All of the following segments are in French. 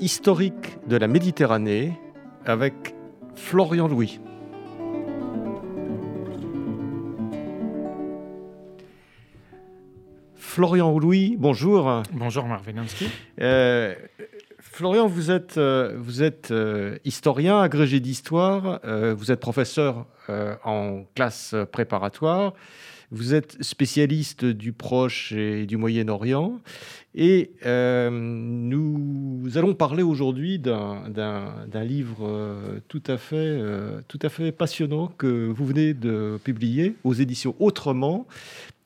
historique de la Méditerranée avec Florian Louis. Florian Louis, bonjour. Bonjour Marc euh, Florian, vous êtes, euh, vous êtes euh, historien, agrégé d'histoire, vous êtes professeur en classe préparatoire. Vous êtes spécialiste du Proche et du Moyen-Orient et euh, nous allons parler aujourd'hui d'un livre euh, euh, tout à fait passionnant que vous venez de publier aux éditions Autrement,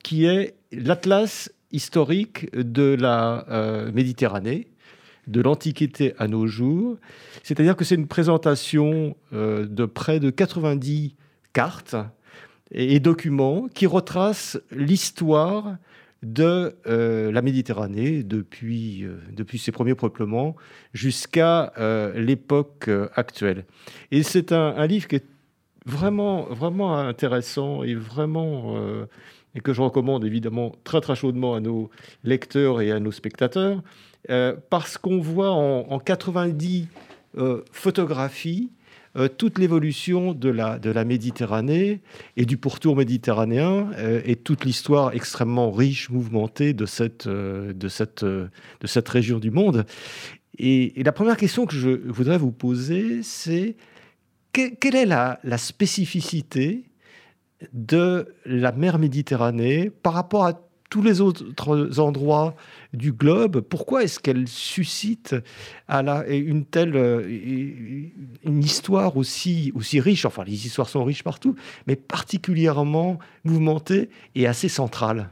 qui est l'Atlas historique de la Méditerranée de l'Antiquité à nos jours. C'est-à-dire que c'est une présentation de près de 90 cartes et, documents qui retracent l'histoire de euh, la Méditerranée depuis, euh, depuis ses premiers peuplements jusqu'à euh, l'époque actuelle. Et c'est un, livre qui est vraiment, vraiment intéressant et vraiment et que je recommande évidemment très très chaudement à nos lecteurs et à nos spectateurs, parce qu'on voit en 90 photographies euh, toute l'évolution de la, Méditerranée et du pourtour méditerranéen euh, et toute l'histoire extrêmement riche, mouvementée de cette, euh, région du monde. Et, la première question que je voudrais vous poser, c'est quelle est la, la spécificité de la mer Méditerranée par rapport à tous les autres endroits du globe, pourquoi est-ce qu'elle suscite à la, une telle euh, une histoire aussi, riche Enfin, les histoires sont riches partout, mais particulièrement mouvementée et assez centrale?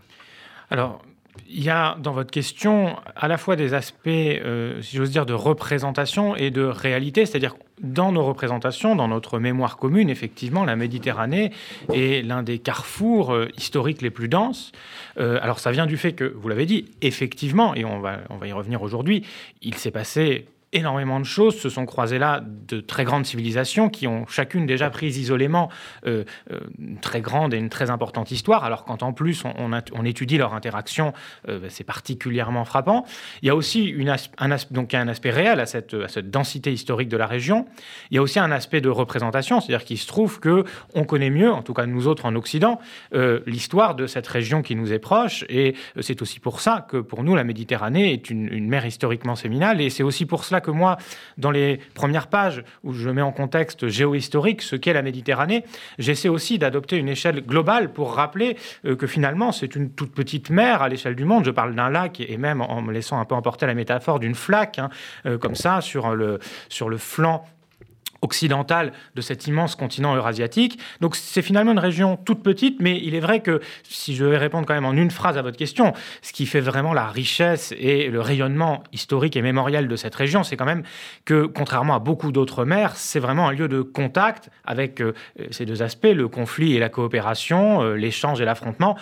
Alors, il y a dans votre question à la fois des aspects, euh, si j'ose dire, de représentation et de réalité, c'est-à-dire dans nos représentations, dans notre mémoire commune, effectivement, la Méditerranée est l'un des carrefours euh, historiques les plus denses. Euh, alors ça vient du fait que, vous l'avez dit, effectivement, et on va, on va y revenir aujourd'hui, il s'est passé énormément de choses se sont croisées là, de très grandes civilisations qui ont chacune déjà pris isolément euh, euh, une très grande et une très importante histoire, alors quand en plus on, étudie leur interaction, euh, ben, c'est particulièrement frappant. Il y a aussi une un, donc un aspect réel à cette, à cette, densité historique de la région. Il y a aussi un aspect de représentation, c'est-à-dire qu'il se trouve que on connaît mieux, en tout cas nous autres en Occident, l'histoire de cette région qui nous est proche, et c'est aussi pour ça que pour nous la Méditerranée est une, une mer historiquement séminale, et c'est aussi pour cela que moi, dans les premières pages où je mets en contexte géohistorique ce qu'est la Méditerranée, j'essaie aussi d'adopter une échelle globale pour rappeler euh, que finalement c'est une toute petite mer à l'échelle du monde. Je parle d'un lac et même en me laissant un peu emporter la métaphore d'une flaque, hein, euh, comme ça, sur le, sur le flanc occidentale de cet immense continent eurasiatique. Donc c'est finalement une région toute petite, mais il est vrai que si je vais répondre quand même en une phrase à votre question, ce qui fait vraiment la richesse et le rayonnement historique et mémoriel de cette région, c'est quand même que contrairement à beaucoup d'autres mers, c'est vraiment un lieu de contact avec euh, ces deux aspects, le conflit et la coopération, euh, l'échange et l'affrontement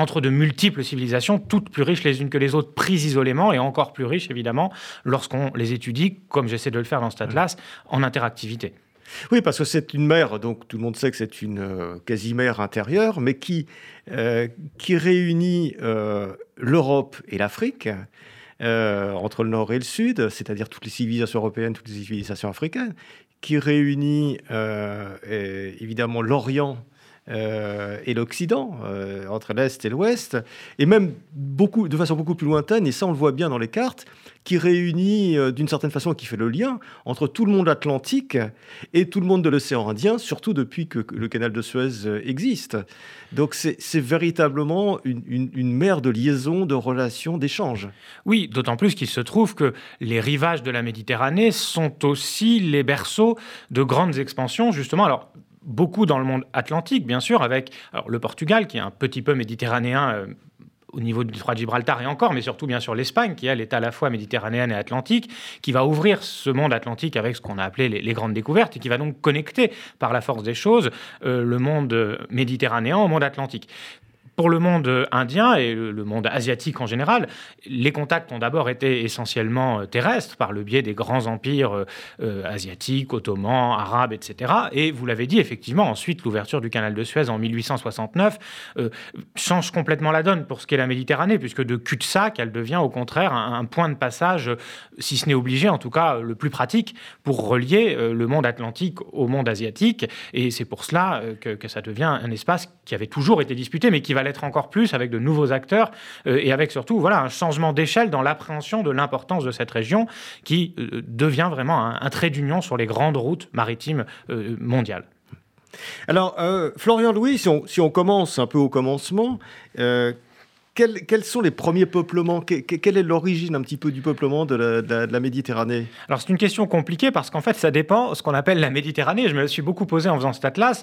entre de multiples civilisations, toutes plus riches les unes que les autres, prises isolément, et encore plus riches, évidemment, lorsqu'on les étudie, comme j'essaie de le faire dans cet atlas, en interactivité. Oui, parce que c'est une mer, donc tout le monde sait que c'est une euh, quasi-mer intérieure, mais qui, euh, qui réunit euh, l'Europe et l'Afrique, entre le nord et le sud, c'est-à-dire toutes les civilisations européennes, toutes les civilisations africaines, qui réunit évidemment l'Orient euh, et l'Occident, euh, entre l'Est et l'Ouest, et même beaucoup, de façon beaucoup plus lointaine, et ça on le voit bien dans les cartes, qui réunit euh, d'une certaine façon, qui fait le lien entre tout le monde atlantique et tout le monde de l'océan Indien, surtout depuis que, le canal de Suez existe. Donc c'est véritablement une, une, mer de liaison, de relations, d'échanges. Oui, d'autant plus qu'il se trouve que les rivages de la Méditerranée sont aussi les berceaux de grandes expansions, justement. Alors, beaucoup dans le monde atlantique, bien sûr, avec le Portugal, qui est un petit peu méditerranéen. Euh, au niveau du détroit de Gibraltar et encore, mais surtout bien sûr l'Espagne, qui elle est à la fois méditerranéenne et atlantique, qui va ouvrir ce monde atlantique avec ce qu'on a appelé les, grandes découvertes et qui va donc connecter par la force des choses euh, le monde méditerranéen au monde atlantique. Pour le monde indien et le monde asiatique en général, les contacts ont d'abord été essentiellement euh, terrestres par le biais des grands empires euh, euh, asiatiques, ottomans, arabes, etc. Et vous l'avez dit, effectivement, ensuite, l'ouverture du canal de Suez en 1869 change complètement la donne pour ce qu'est la Méditerranée, puisque de cul-de-sac, elle devient au contraire un, point de passage, si ce n'est obligé, en tout cas le plus pratique, pour relier le monde atlantique au monde asiatique. Et c'est pour cela que, que ça devient un espace qui avait toujours été disputé, mais qui va l'être encore plus avec de nouveaux acteurs euh, et avec surtout voilà, un changement d'échelle dans l'appréhension de l'importance de cette région qui euh, devient vraiment un, trait d'union sur les grandes routes maritimes euh, mondiales. Alors, Florian Louis, si on, si on, commence un peu au commencement, quels, sont les premiers peuplements? Quelle est l'origine un petit peu du peuplement de la, Méditerranée? Alors c'est une question compliquée parce qu'en fait ça dépend de ce qu'on appelle la Méditerranée. Je me suis beaucoup posé en faisant cet atlas.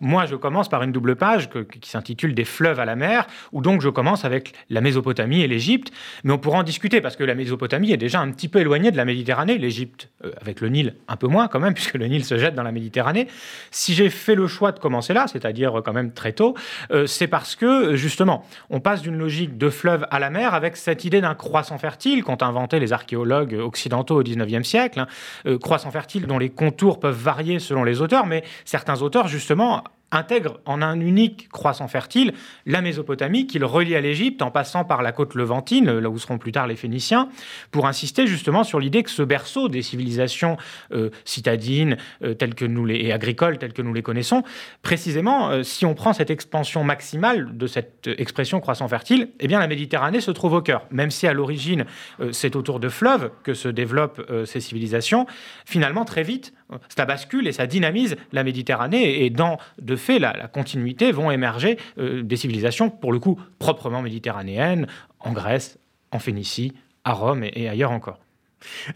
moi je commence par une double page qui s'intitule Des fleuves à la mer, où donc je commence avec la Mésopotamie et l'Égypte. Mais on pourra en discuter parce que la Mésopotamie est déjà un petit peu éloignée de la Méditerranée. L'Égypte, euh, avec le Nil, un peu moins quand même, puisque le Nil se jette dans la Méditerranée. Si j'ai fait le choix de commencer là, c'est-à-dire quand même très tôt, euh, c'est parce que justement on passe d'une logique de fleuve à la mer avec cette idée d'un croissant fertile qu'ont inventé les archéologues occidentaux au XIXe siècle. Hein. Euh, croissant fertile dont les contours peuvent varier selon les auteurs, mais certains auteurs, justement, intègre en un unique croissant fertile la Mésopotamie qu'il relie à l'Égypte en passant par la côte levantine, là où seront plus tard les Phéniciens, pour insister justement sur l'idée que ce berceau des civilisations euh, citadines euh, telles que nous les, et agricoles telles que nous les connaissons, précisément, euh, si on prend cette expansion maximale de cette expression croissant fertile, eh bien la Méditerranée se trouve au cœur. Même si à l'origine c'est autour de fleuves que se développent ces civilisations, finalement très vite ça bascule et ça dynamise la Méditerranée. Et dans, de fait, la, continuité, vont émerger euh, des civilisations, pour le coup, proprement méditerranéennes, en Grèce, en Phénicie, à Rome et ailleurs encore.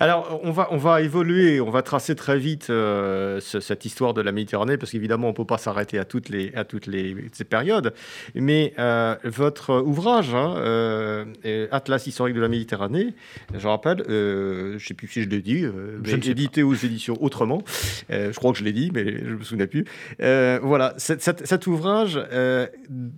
Alors, on va, on va évoluer, on va tracer très vite euh, cette histoire de la Méditerranée, parce qu'évidemment, on ne peut pas s'arrêter à toutes les, à toutes les ces périodes. Mais euh, votre ouvrage, hein, euh, Atlas historique de la Méditerranée, je rappelle, je ne sais plus si je l'ai dit, édité aux éditions Autrement. je crois que je l'ai dit, mais je ne me souviens plus. voilà, cet ouvrage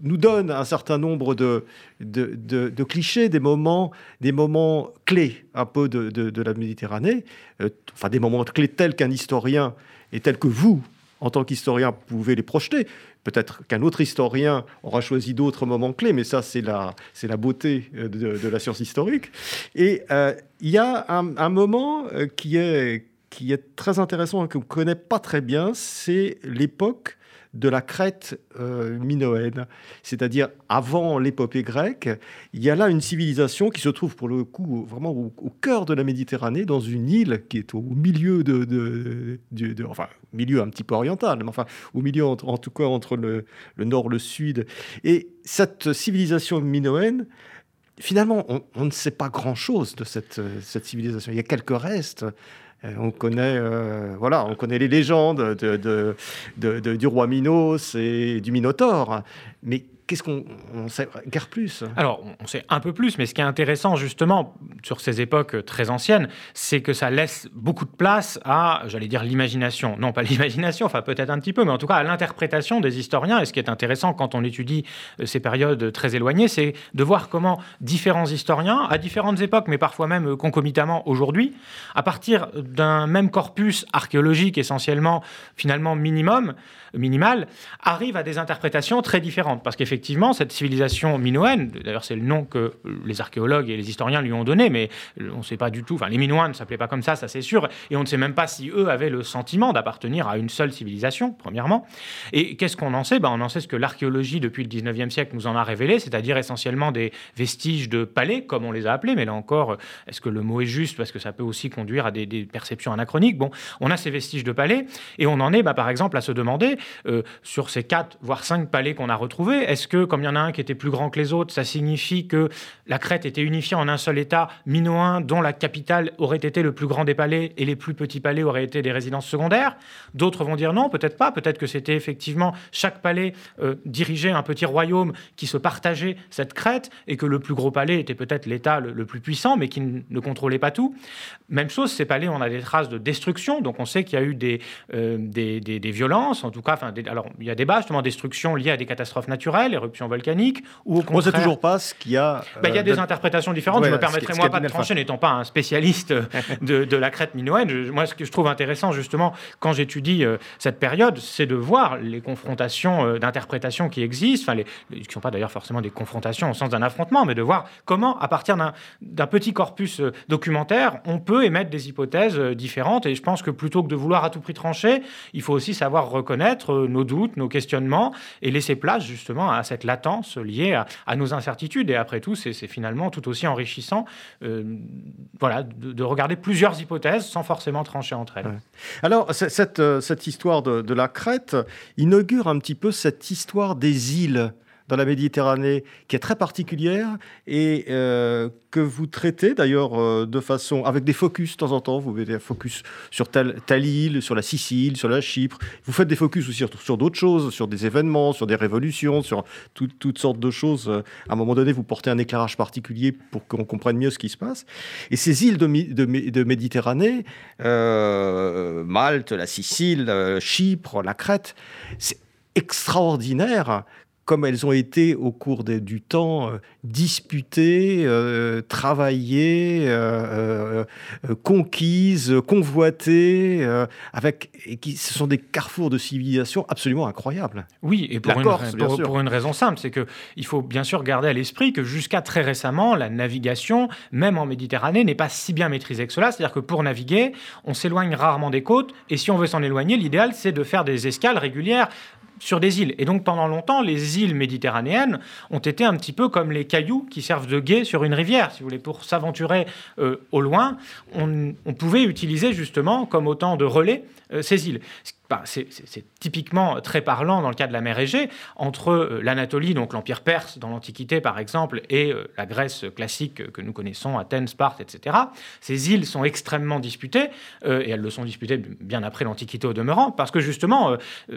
nous donne un certain nombre de, de, de, clichés, des moments, des moments clés un peu de, de la Méditerranée, euh, enfin des moments clés tels qu'un historien et tels que vous, en tant qu'historien, pouvez les projeter. Peut-être qu'un autre historien aura choisi d'autres moments clés, mais ça, c'est la, c'est la beauté euh, de, la science historique. Et euh, il y a un, moment qui, est, qui est très intéressant et qu'on ne connaît pas très bien, c'est l'époque de la Crète euh, minoenne, c'est-à-dire avant l'épopée grecque. Il y a là une civilisation qui se trouve pour le coup vraiment au, cœur de la Méditerranée, dans une île qui est au milieu de, de, enfin milieu un petit peu oriental, mais enfin au milieu en tout cas entre le, nord et le sud. Et cette civilisation minoenne, finalement, on, ne sait pas grand-chose de cette, cette civilisation. Il y a quelques restes. Euh, on connaît, euh, voilà, on connaît les légendes de, du roi Minos et du Minotaure, mais qu'est-ce qu'on sait guère plus Alors, on sait un peu plus, mais ce qui est intéressant justement sur ces époques très anciennes, c'est que ça laisse beaucoup de place à, j'allais dire, l'imagination. Non, pas l'imagination, enfin peut-être un petit peu, mais en tout cas à l'interprétation des historiens. Et ce qui est intéressant quand on étudie euh, ces périodes très éloignées, c'est de voir comment différents historiens, à différentes époques, mais parfois même concomitamment aujourd'hui, à partir d'un même corpus archéologique essentiellement, finalement minimum, minimal, arrivent à des interprétations très différentes. Parce qu'effectivement, cette civilisation minoenne, d'ailleurs c'est le nom que les archéologues et les historiens lui ont donné, mais on ne sait pas du tout, enfin les Minoens ne s'appelaient pas comme ça, ça c'est sûr, et on ne sait même pas si eux avaient le sentiment d'appartenir à une seule civilisation, premièrement. Et qu'est-ce qu'on en sait? Ben, On en sait ce que l'archéologie depuis le 19e siècle nous en a révélé, c'est-à-dire essentiellement des vestiges de palais, comme on les a appelés, mais là encore, est-ce que le mot est juste? Parce que ça peut aussi conduire à des, perception anachronique. Bon, on a ces vestiges de palais et on en est, bah, par exemple, à se demander sur ces quatre voire cinq palais qu'on a retrouvés, est-ce que comme il y en a un qui était plus grand que les autres, ça signifie que la Crète était unifiée en un seul État. Minoen dont la capitale aurait été le plus grand des palais et les plus petits palais auraient été des résidences secondaires. D'autres vont dire non, peut-être pas, peut-être que c'était effectivement chaque palais dirigeait un petit royaume qui se partageait cette crête et que le plus gros palais était peut-être l'État le, plus puissant, mais qui ne contrôlait pas tout. Même chose, ces palais, on a des traces de destruction, donc on sait qu'il y a eu des, euh, des, des, violences, en tout cas, enfin, alors il y a des bases, justement, destruction liées à des catastrophes naturelles, éruptions volcaniques, ou au contraire... On ne sait toujours pas ce qu'il y a... Ben, il y a euh, des interprétations différentes, je me permettrai moi pas de trancher, n'étant pas un spécialiste de, de la crête minoenne. moi, ce que je trouve intéressant, justement, quand j'étudie euh, cette période, c'est de voir les confrontations d'interprétation qui existent, enfin, les, qui ne sont pas d'ailleurs forcément des confrontations au sens d'un affrontement, mais de voir comment, à partir d'un petit corpus euh, documentaire, on peut émettre des hypothèses euh, différentes. Et je pense que plutôt que de vouloir à tout prix trancher, il faut aussi savoir reconnaître euh, nos doutes, nos questionnements et laisser place justement à cette latence liée à, nos incertitudes. Et après tout, c'est finalement tout aussi enrichissant voilà, de, regarder plusieurs hypothèses sans forcément trancher entre elles. Alors, cette, cette histoire de, de la Crète inaugure un petit peu cette histoire des îles dans la Méditerranée qui est très particulière et euh, que vous traitez d'ailleurs euh, de façon avec des focus de temps en temps. Vous mettez un focus sur telle, île, sur la Sicile, sur la Chypre. Vous faites des focus aussi sur, d'autres choses, sur des événements, sur des révolutions, sur toutes sortes de choses. À un moment donné, vous portez un éclairage particulier pour qu'on comprenne mieux ce qui se passe. Et ces îles de, Méditerranée, euh, Malte, la Sicile, Chypre, la Crète, c'est extraordinaire comme elles ont été au cours du temps euh, disputées, euh, travaillées, euh, conquises, convoitées, avec, et qui, ce sont des carrefours de civilisation absolument incroyables. Oui, et pour, une, pour une, raison simple, c'est qu'il faut bien sûr garder à l'esprit que jusqu'à très récemment, la navigation, même en Méditerranée, n'est pas si bien maîtrisée que cela. C'est-à-dire que pour naviguer, on s'éloigne rarement des côtes, et si on veut s'en éloigner, l'idéal, c'est de faire des escales régulières sur des îles. Et donc pendant longtemps, les îles méditerranéennes ont été un petit peu comme les cailloux qui servent de guet sur une rivière. Si vous voulez, pour s'aventurer euh, au loin, on, pouvait utiliser justement comme autant de relais euh, ces îles. Bah, c'est typiquement très parlant dans le cas de la mer Égée, entre euh, l'Anatolie, donc l'Empire perse dans l'Antiquité par exemple, et euh, la Grèce classique que nous connaissons, Athènes, Sparte, etc. Ces îles sont extrêmement disputées, et elles le sont disputées bien après l'Antiquité au demeurant, parce que justement,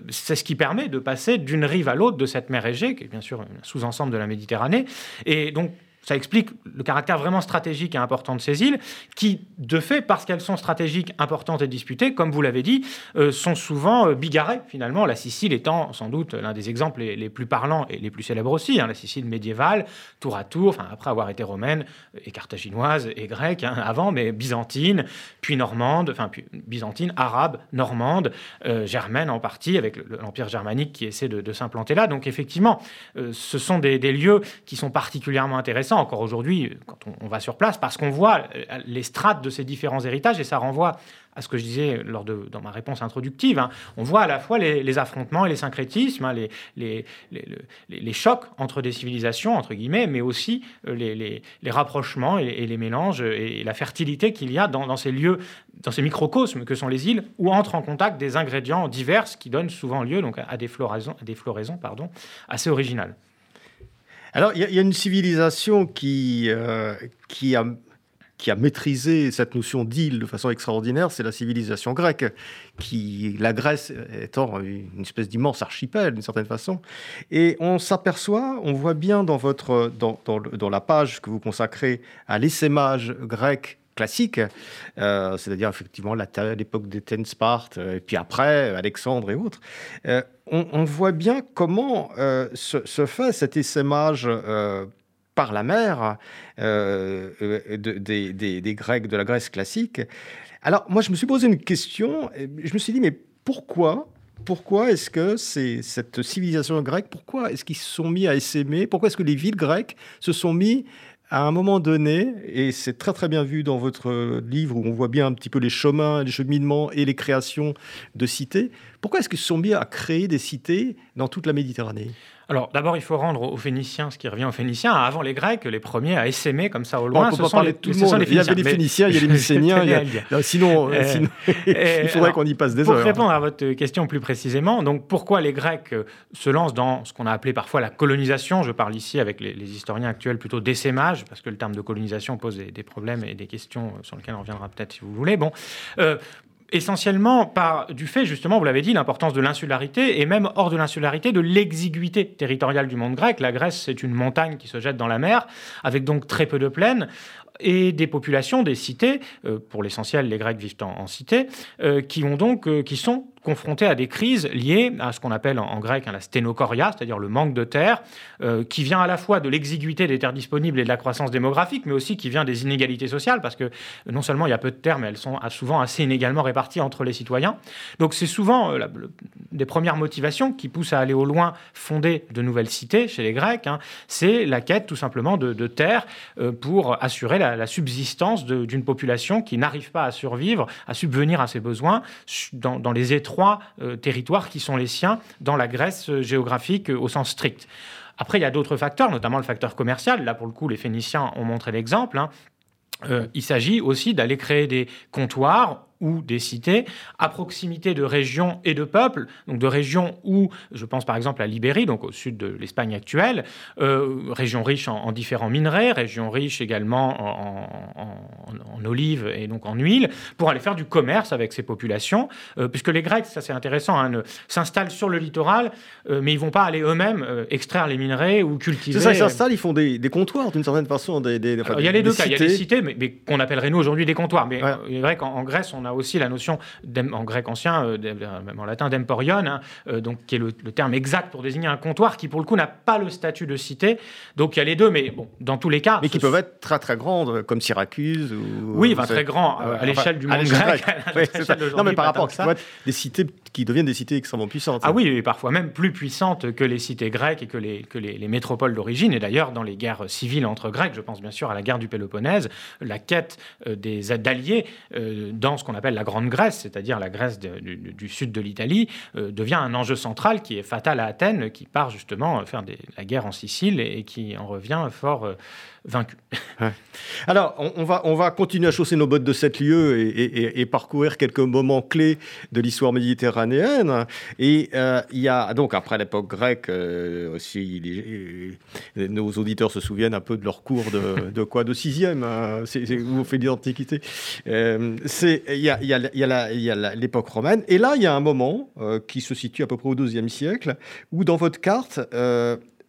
c'est ce qui permet de passer d'une rive à l'autre de cette mer Égée, qui est bien sûr un sous-ensemble de la Méditerranée. Et donc, ça explique le caractère vraiment stratégique et important de ces îles, qui, de fait, parce qu'elles sont stratégiques, importantes et disputées, comme vous l'avez dit, euh, sont souvent euh, bigarrées, finalement, la Sicile étant sans doute l'un des exemples les, plus parlants et les plus célèbres aussi, hein, la Sicile médiévale, tour à tour, après avoir été romaine et carthaginoise et grecque hein, avant, mais byzantine, puis normande, enfin, puis byzantine, arabe, normande, euh, germaine en partie, avec l'Empire germanique qui essaie de, s'implanter là. Donc, effectivement, ce sont des lieux qui sont particulièrement intéressants encore aujourd'hui quand on, va sur place, parce qu'on voit euh, les strates de ces différents héritages, et ça renvoie à ce que je disais lors de, dans ma réponse introductive. Hein. On voit à la fois les, affrontements et les syncrétismes, hein, les, les, les, chocs entre des civilisations, entre guillemets, mais aussi euh, les, rapprochements et, les mélanges et la fertilité qu'il y a dans, ces lieux, dans ces microcosmes que sont les îles, où entrent en contact des ingrédients divers qui donnent souvent lieu donc, à des floraisons, à des floraisons pardon, assez originales. Alors, il y, a une civilisation qui, euh, qui, a, maîtrisé cette notion d'île de façon extraordinaire, c'est la civilisation grecque, qui, la Grèce étant une espèce d'immense archipel d'une certaine façon. Et on s'aperçoit, on voit bien dans, votre, dans la page que vous consacrez à l'essaimage grec classique, euh, c'est-à-dire effectivement l'époque d'Éthène, Sparte, euh, et puis après Alexandre et autres, euh, on, voit bien comment se, fait cet essaimage par la mer des, des, Grecs de la Grèce classique. Alors moi, je me suis posé une question, je me suis dit, mais pourquoi pourquoi est-ce que c'est cette civilisation grecque, pourquoi est-ce qu'ils se sont mis à essaimer Pourquoi est-ce que les villes grecques se sont mis à un moment donné, et c'est très très bien vu dans votre livre où on voit bien un petit peu les chemins, les cheminements et les créations de cités, pourquoi est-ce sont mis à créer des cités dans toute la Méditerranée? Alors d'abord, il faut rendre aux Phéniciens ce qui revient aux Phéniciens. Avant les Grecs, les premiers à essaimer comme ça au loin, on peut ce pas sont parler de tout le monde. il y avait les Phéniciens, il y a les Mycéniens. Sinon, euh, sinon il faudrait qu'on y passe des pour heures. Pour répondre à votre question plus précisément, donc pourquoi les Grecs euh, se lancent dans ce qu'on a appelé parfois la colonisation? Je parle ici avec les, historiens actuels plutôt d'essaimage, parce que le terme de colonisation pose des, problèmes et des questions sur lesquelles on reviendra peut-être si vous voulez. Bon, euh, essentiellement par du fait, justement, vous l'avez dit, l'importance de l'insularité et même hors de l'insularité, de l'exiguïté territoriale du monde grec. La Grèce, c'est une montagne qui se jette dans la mer, avec donc très peu de plaines et des populations, des cités, euh, pour l'essentiel les Grecs vivent en, cité, euh, qui ont donc, euh, qui sont confrontés à des crises liées à ce qu'on appelle en, grec hein, la sténochoria, c'est-à-dire le manque de terre, qui vient à la fois de l'exiguïté des terres disponibles et de la croissance démographique, mais aussi qui vient des inégalités sociales, parce que non seulement il y a peu de terres, mais elles sont souvent assez inégalement réparties entre les citoyens. Donc c'est souvent des premières motivations qui poussent à aller au loin fonder de nouvelles cités chez les Grecs, hein. c'est la quête tout simplement de, de terre euh, pour assurer la, subsistance d'une population qui n'arrive pas à survivre, à subvenir à ses besoins dans, les étroits euh, territoires qui sont les siens dans la Grèce euh, géographique euh, au sens strict. Après, il y a d'autres facteurs, notamment le facteur commercial. Là, pour le coup, les Phéniciens ont montré l'exemple. Hein. il s'agit aussi d'aller créer des comptoirs ou des cités à proximité de régions et de peuples, donc de régions où, je pense par exemple à Libérie, donc au sud de l'Espagne actuelle, euh, région riche en, différents minerais, région riche également en, olives et donc en huile, pour aller faire du commerce avec ces populations, euh, puisque les Grecs, ça c'est intéressant, hein, s'installent sur le littoral, euh, mais ils vont pas aller eux-mêmes extraire les minerais ou cultiver. C'est ça, ils s'installent, ils font des, comptoirs d'une certaine façon. Des, il y a les deux cas, il y a des cités, mais, qu'on appellerait nous aujourd'hui des comptoirs. Mais il est vrai qu'en Grèce, on a aussi la notion, en grec ancien, euh, même en latin, d'emporion, hein, euh, donc, qui est le, terme exact pour désigner un comptoir qui, pour le coup, n'a pas le statut de cité. Donc il y a les deux, mais bon, dans tous les cas. Mais qui peuvent être très très grandes, comme Syracuse. Ou, oui, enfin, très grand à l'échelle du monde grec. non, mais par rapport à des cités qui deviennent des cités extrêmement puissantes. Ah oui, et parfois même plus puissantes que les cités grecques et que les, que les, métropoles d'origine. Et d'ailleurs, dans les guerres civiles entre Grecs, je pense bien sûr à la guerre du Péloponnèse, la quête euh, des alliés dans ce qu'on appelle la Grande Grèce, c'est-à-dire la Grèce du, sud de l'Italie, euh, devient un enjeu central qui est fatal à Athènes, qui part justement faire la guerre en Sicile et, qui en revient fort euh. Alors, on, va, on va continuer à chausser nos bottes de sept lieux et, parcourir quelques moments clés de l'histoire méditerranéenne. Et euh, il y a, donc, après l'époque grecque, euh, aussi, nos auditeurs se souviennent un peu de leur cours de, quoi De sixième, hein, c'est, vous faites l'Antiquité. Euh, il y a, y a l'époque romaine. Et là, il y a un moment qui se situe à peu près au XIIe siècle, où dans votre carte,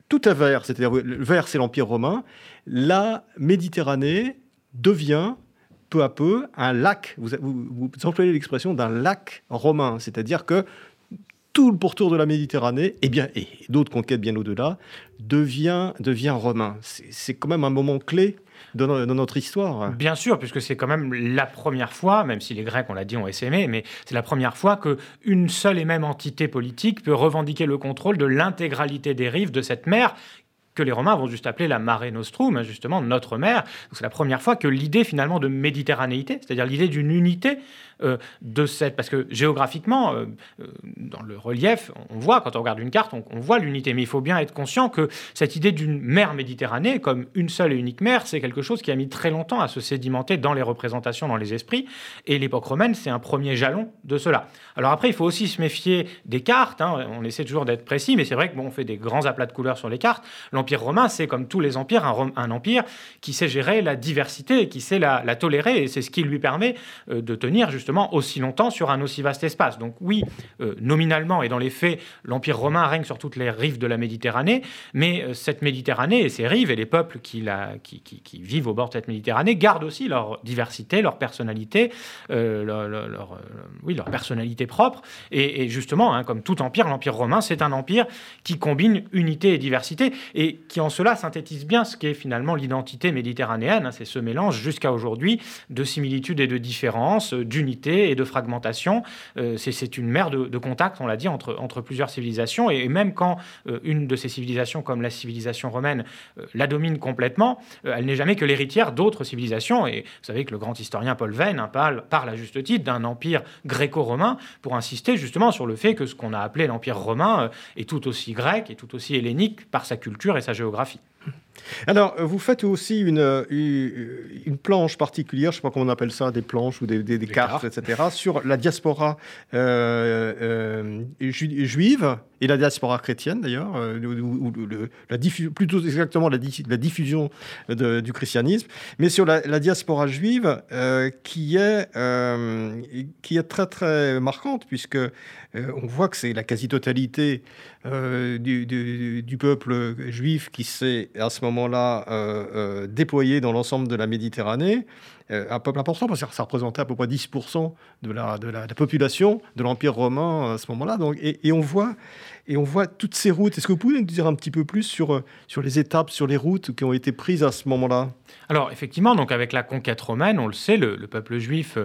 tout est vert, c'est-à-dire le vert, c'est l'Empire romain, la Méditerranée devient peu à peu un lac. Vous, vous, employez l'expression d'un lac romain, c'est-à-dire que tout le pourtour de la Méditerranée, et, bien, et d'autres conquêtes bien au-delà, devient, devient romain. C'est quand même un moment clé de, notre histoire. Bien sûr, puisque c'est quand même la première fois, même si les Grecs, on l'a dit, ont essaimé, mais c'est la première fois qu'une seule et même entité politique peut revendiquer le contrôle de l'intégralité des rives de cette mer que les Romains vont juste appeler la Mare Nostrum, hein, justement notre mer. C'est la première fois que l'idée finalement de méditerranéité, c'est-à-dire l'idée d'une unité de cette... Parce que géographiquement, euh, euh, dans le relief, on voit, quand on regarde une carte, on, voit l'unité. Mais il faut bien être conscient que cette idée d'une mer Méditerranée, comme une seule et unique mer, c'est quelque chose qui a mis très longtemps à se sédimenter dans les représentations, dans les esprits. Et l'époque romaine, c'est un premier jalon de cela. Alors après, il faut aussi se méfier des cartes. Hein. On essaie toujours d'être précis, mais c'est vrai que bon, on fait des grands aplats de couleurs sur les cartes. L'Empire romain, c'est comme tous les empires, un, empire qui sait gérer la diversité, qui sait la, la tolérer. Et c'est ce qui lui permet de tenir justement aussi longtemps sur un aussi vaste espace. Donc oui, euh, nominalement et dans les faits, l'Empire romain règne sur toutes les rives de la Méditerranée, mais euh, cette Méditerranée et ses rives et les peuples qui, vivent au bord de cette Méditerranée gardent aussi leur diversité, leur personnalité, euh, leur, oui, leur personnalité propre. Et, justement, hein, comme tout empire, l'Empire romain, c'est un empire qui combine unité et diversité. Et qui en cela synthétise bien ce qu'est finalement l'identité méditerranéenne. Hein. C'est ce mélange jusqu'à aujourd'hui de similitudes et de différences, d'unité et de fragmentation. C'est une mer de, contact, on l'a dit, entre, plusieurs civilisations. Et, même quand une de ces civilisations, comme la civilisation romaine, la domine complètement, elle n'est jamais que l'héritière d'autres civilisations. Et vous savez que le grand historien Paul Venn hein, parle, parle à juste titre d'un empire gréco-romain pour insister justement sur le fait que ce qu'on a appelé l'empire romain est tout aussi grec et tout aussi hellénique par sa culture et sa géographie. Alors, vous faites aussi une, une, planche particulière, je ne sais pas comment on appelle ça, des planches ou des, des, cartes, etc., sur la diaspora euh, euh, juive et la diaspora chrétienne d'ailleurs, euh, ou, la plutôt exactement la, diffusion du christianisme, mais sur la, diaspora juive qui, est, qui est très très marquante, puisque on voit que c'est la quasi-totalité du, peuple juif qui s'est à ce moment-là euh, euh, déployé dans l'ensemble de la Méditerranée. Euh, un peuple important parce que ça représentait à peu près 10% de la, de la, population de l'Empire romain à ce moment-là. Donc, et, on voit, et on voit toutes ces routes. Est-ce que vous pouvez nous dire un petit peu plus sur, sur les étapes, sur les routes qui ont été prises à ce moment-là? Alors effectivement, donc avec la conquête romaine, on le sait, le, peuple juif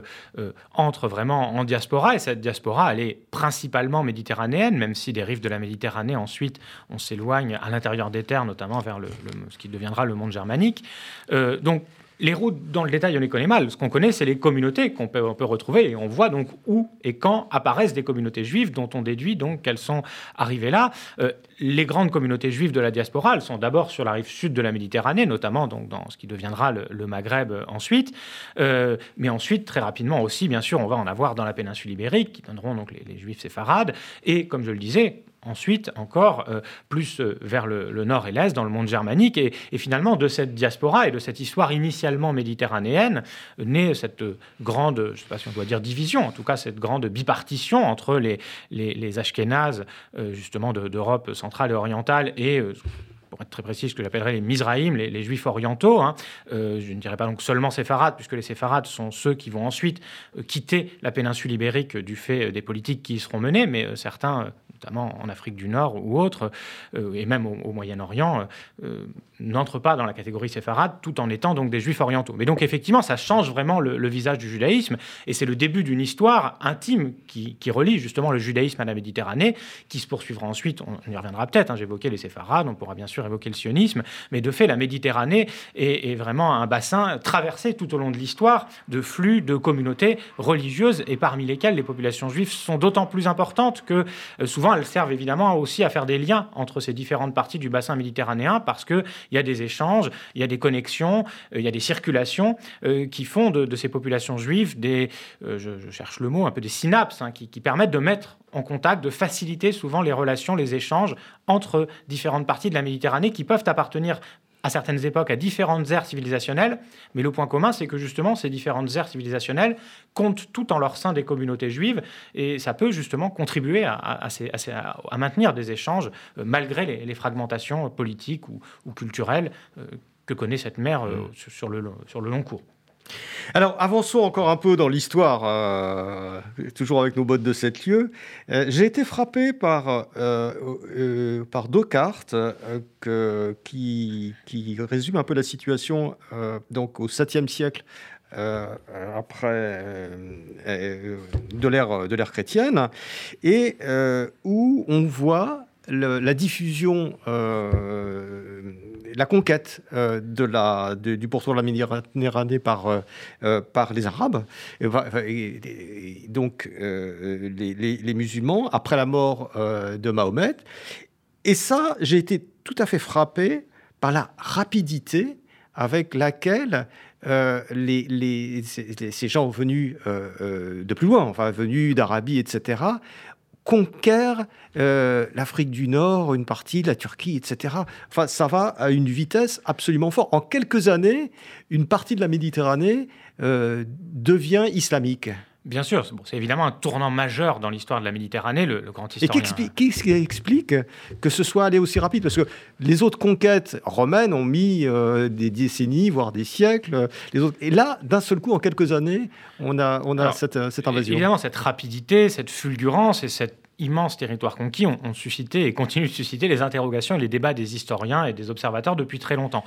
entre vraiment en diaspora et cette diaspora, elle est principalement méditerranéenne, même si des rives de la Méditerranée ensuite on s'éloigne à l'intérieur des terres, notamment vers le, ce qui deviendra le monde germanique. Euh, donc les routes, dans le détail, on les connaît mal. Ce qu'on connaît, c'est les communautés qu'on peut, retrouver. Et on voit donc où et quand apparaissent des communautés juives, dont on déduit donc qu'elles sont arrivées là. Euh, les grandes communautés juives de la diaspora, sont d'abord sur la rive sud de la Méditerranée, notamment dans ce qui deviendra le, Maghreb ensuite. Euh, mais ensuite, très rapidement aussi, bien sûr, on va en avoir dans la péninsule ibérique, qui donneront donc les, les juifs séfarades. Et comme je le disais, ensuite encore euh, plus euh, vers le, nord et l'est, dans le monde germanique. Et, finalement, de cette diaspora et de cette histoire initialement méditerranéenne, naît cette grande, je ne sais pas si on doit dire division, en tout cas cette grande bipartition entre les, les, Ashkénazes, euh, justement d'Europe centrale et orientale, et pour être très précis, ce que j'appellerais les Mizraïm, les, juifs orientaux. Hein. je ne dirais pas donc seulement séfarades, puisque les séfarades sont ceux qui vont ensuite quitter la péninsule ibérique du fait des politiques qui y seront menées, mais certains notamment en Afrique du Nord ou autre, euh, et même au, Moyen-Orient, euh, euh, n'entrent pas dans la catégorie séfarade, tout en étant donc des juifs orientaux. Mais donc effectivement, ça change vraiment le, visage du judaïsme, et c'est le début d'une histoire intime qui, relie justement le judaïsme à la Méditerranée, qui se poursuivra ensuite, on, y reviendra peut-être, hein, j'évoquais les séfarades, on pourra bien sûr évoquer le sionisme, mais de fait, la Méditerranée est, vraiment un bassin traversé tout au long de l'histoire de flux de communautés religieuses, et parmi lesquelles les populations juives sont d'autant plus importantes que souvent elles servent évidemment aussi à faire des liens entre ces différentes parties du bassin méditerranéen parce qu'il y a des échanges, il y a des connexions, euh, il y a des circulations euh, qui font de, ces populations juives des, euh, je, cherche le mot, un peu des synapses hein, qui, qui permettent de mettre en contact, de faciliter souvent les relations, les échanges entre différentes parties de la Méditerranée qui peuvent appartenir à certaines époques à différentes aires civilisationnelles, mais le point commun, c'est que justement ces différentes aires civilisationnelles comptent tout en leur sein des communautés juives, et ça peut justement contribuer à, maintenir des échanges euh, malgré les, fragmentations politiques ou, culturelles euh, que connaît cette mer euh, mmh. sur le long cours. Alors, avançons encore un peu dans l'histoire, euh, toujours avec nos bottes de sept lieux. Euh, j'ai été frappé par, euh, par deux cartes qui, qui, résument un peu la situation donc au 7e siècle après de l'ère chrétienne, et où on voit la diffusion la conquête euh, du pourtour de la Méditerranée par, euh, euh, les Arabes, donc les, musulmans, après la mort de Mahomet. Et ça, j'ai été tout à fait frappé par la rapidité avec laquelle ces, gens venus de plus loin, enfin venus d'Arabie, etc., conquiert euh, l'Afrique du Nord, une partie, la Turquie, etc. Enfin, ça va à une vitesse absolument forte. En quelques années, une partie de la Méditerranée euh, devient islamique. Bien sûr, c'est évidemment un tournant majeur dans l'histoire de la Méditerranée, le, grand historien. Et qu'est-ce qui explique que ce soit allé aussi rapide? Parce que les autres conquêtes romaines ont mis euh, des décennies, voire des siècles. Les autres... Et là, d'un seul coup, en quelques années, on a, on a cette, cette invasion. Évidemment, cette rapidité, cette fulgurance et cette immenses territoires conquis ont, ont, suscité et continuent de susciter les interrogations et les débats des historiens et des observateurs depuis très longtemps.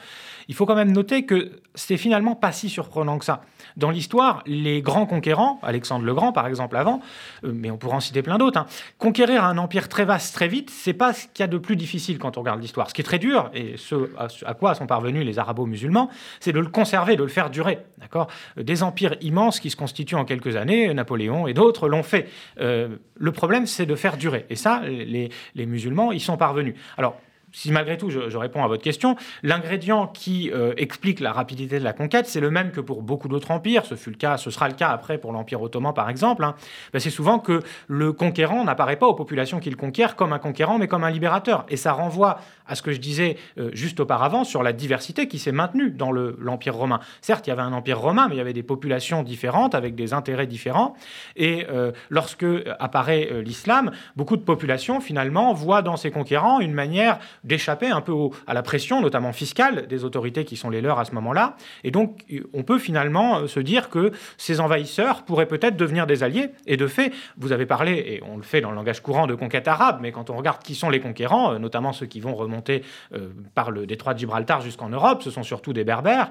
Il faut quand même noter que c'est finalement pas si surprenant que ça. Dans l'histoire, les grands conquérants, Alexandre le Grand par exemple avant, euh, mais on pourrait en citer plein d'autres, hein, conquérir un empire très vaste très vite, c'est pas ce qu'il y a de plus difficile quand on regarde l'histoire. Ce qui est très dur, et ce à quoi sont parvenus les arabo-musulmans, c'est de le conserver, de le faire durer. D'accord? Des empires immenses qui se constituent en quelques années, Napoléon et d'autres l'ont fait. Euh, le problème, c'est de faire durer. Et ça, les, les musulmans y sont parvenus. Alors, si malgré tout je, réponds à votre question, l'ingrédient qui euh, explique la rapidité de la conquête, c'est le même que pour beaucoup d'autres empires. Ce fut le cas, ce sera le cas après pour l'Empire ottoman par exemple. Hein. Ben, c'est souvent que le conquérant n'apparaît pas aux populations qu'il conquiert comme un conquérant, mais comme un libérateur. Et ça renvoie à ce que je disais euh, juste auparavant sur la diversité qui s'est maintenue dans l'Empire romain. Certes, il y avait un empire romain, mais il y avait des populations différentes avec des intérêts différents. Et euh, lorsque apparaît l'islam, beaucoup de populations finalement voient dans ces conquérants une manière d'échapper un peu à la pression, notamment fiscale, des autorités qui sont les leurs à ce moment-là. Et donc, on peut finalement euh, se dire que ces envahisseurs pourraient peut-être devenir des alliés. Et de fait, vous avez parlé, et on le fait dans le langage courant, de conquête arabe, mais quand on regarde qui sont les conquérants, euh, notamment ceux qui vont remonter euh, par le détroit de Gibraltar jusqu'en Europe, ce sont surtout des berbères,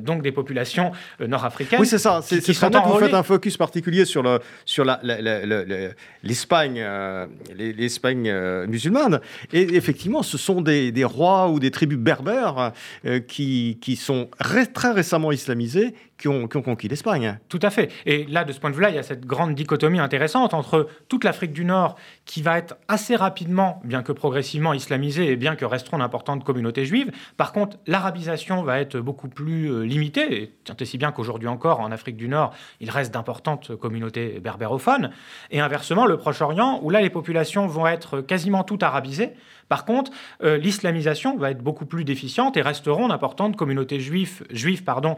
donc des populations nord-africaines. Oui, c'est ça. C'est bien que vous faites un focus particulier sur l'Espagne sur la, l'Espagne musulmane. Et effectivement, ce sont des, rois ou des tribus berbères euh, qui, sont très récemment islamisés, qui ont, conquis l'Espagne. Tout à fait. Et là, de ce point de vue-là, il y a cette grande dichotomie intéressante entre toute l'Afrique du Nord, qui va être assez rapidement, bien que progressivement islamisée, et bien que resteront d'importantes communautés juives. Par contre, l'arabisation va être beaucoup plus euh, limitée. Et tant si bien qu'aujourd'hui encore, en Afrique du Nord, il reste d'importantes communautés berbérophones. Et inversement, le Proche-Orient, où là, les populations vont être quasiment toutes arabisées. Par contre, euh, l'islamisation va être beaucoup plus déficiente et resteront d'importantes communautés juives, juives pardon,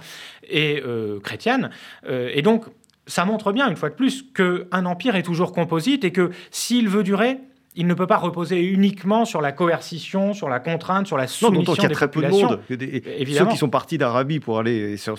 et euh, chrétiennes. Euh, et donc, ça montre bien, une fois de plus, qu'un empire est toujours composite et que s'il veut durer, il ne peut pas reposer uniquement sur la coercition, sur la contrainte, sur la soumission non, il y a très peu de monde. Ceux qui sont partis d'Arabie pour aller, ça,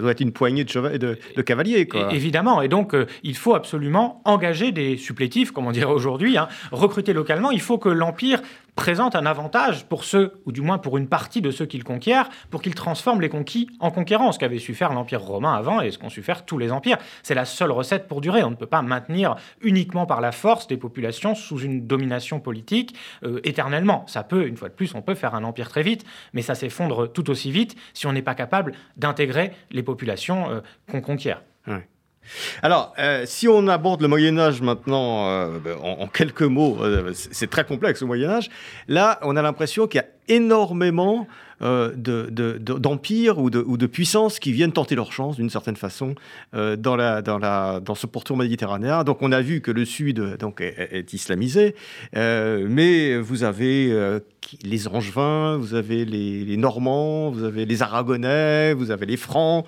doit être une poignée de, de, cavaliers. Évidemment, et donc il faut absolument engager des supplétifs, comme on dirait aujourd'hui, hein, recruter localement. Il faut que l'empire présente un avantage pour ceux, ou du moins pour une partie de ceux qui le conquièrent, pour qu'ils transforment les conquis en conquérants, ce qu'avait su faire l'Empire romain avant et ce qu'ont su faire tous les empires. C'est la seule recette pour durer. On ne peut pas maintenir uniquement par la force des populations sous une domination politique euh, éternellement. Ça peut, une fois de plus, on peut faire un empire très vite, mais ça s'effondre tout aussi vite si on n'est pas capable d'intégrer les populations euh, qu'on conquiert. Alors, euh, si on aborde le Moyen Âge maintenant euh, ben, en, quelques mots, euh, c'est très complexe le Moyen Âge, là, on a l'impression qu'il y a énormément euh, d'empires ou, de, puissances qui viennent tenter leur chance d'une certaine façon euh, dans, ce pourtour méditerranéen. Donc on a vu que le sud est, islamisé, euh, mais vous avez les Angevins, vous avez les, Normands, vous avez les Aragonais, vous avez les Francs,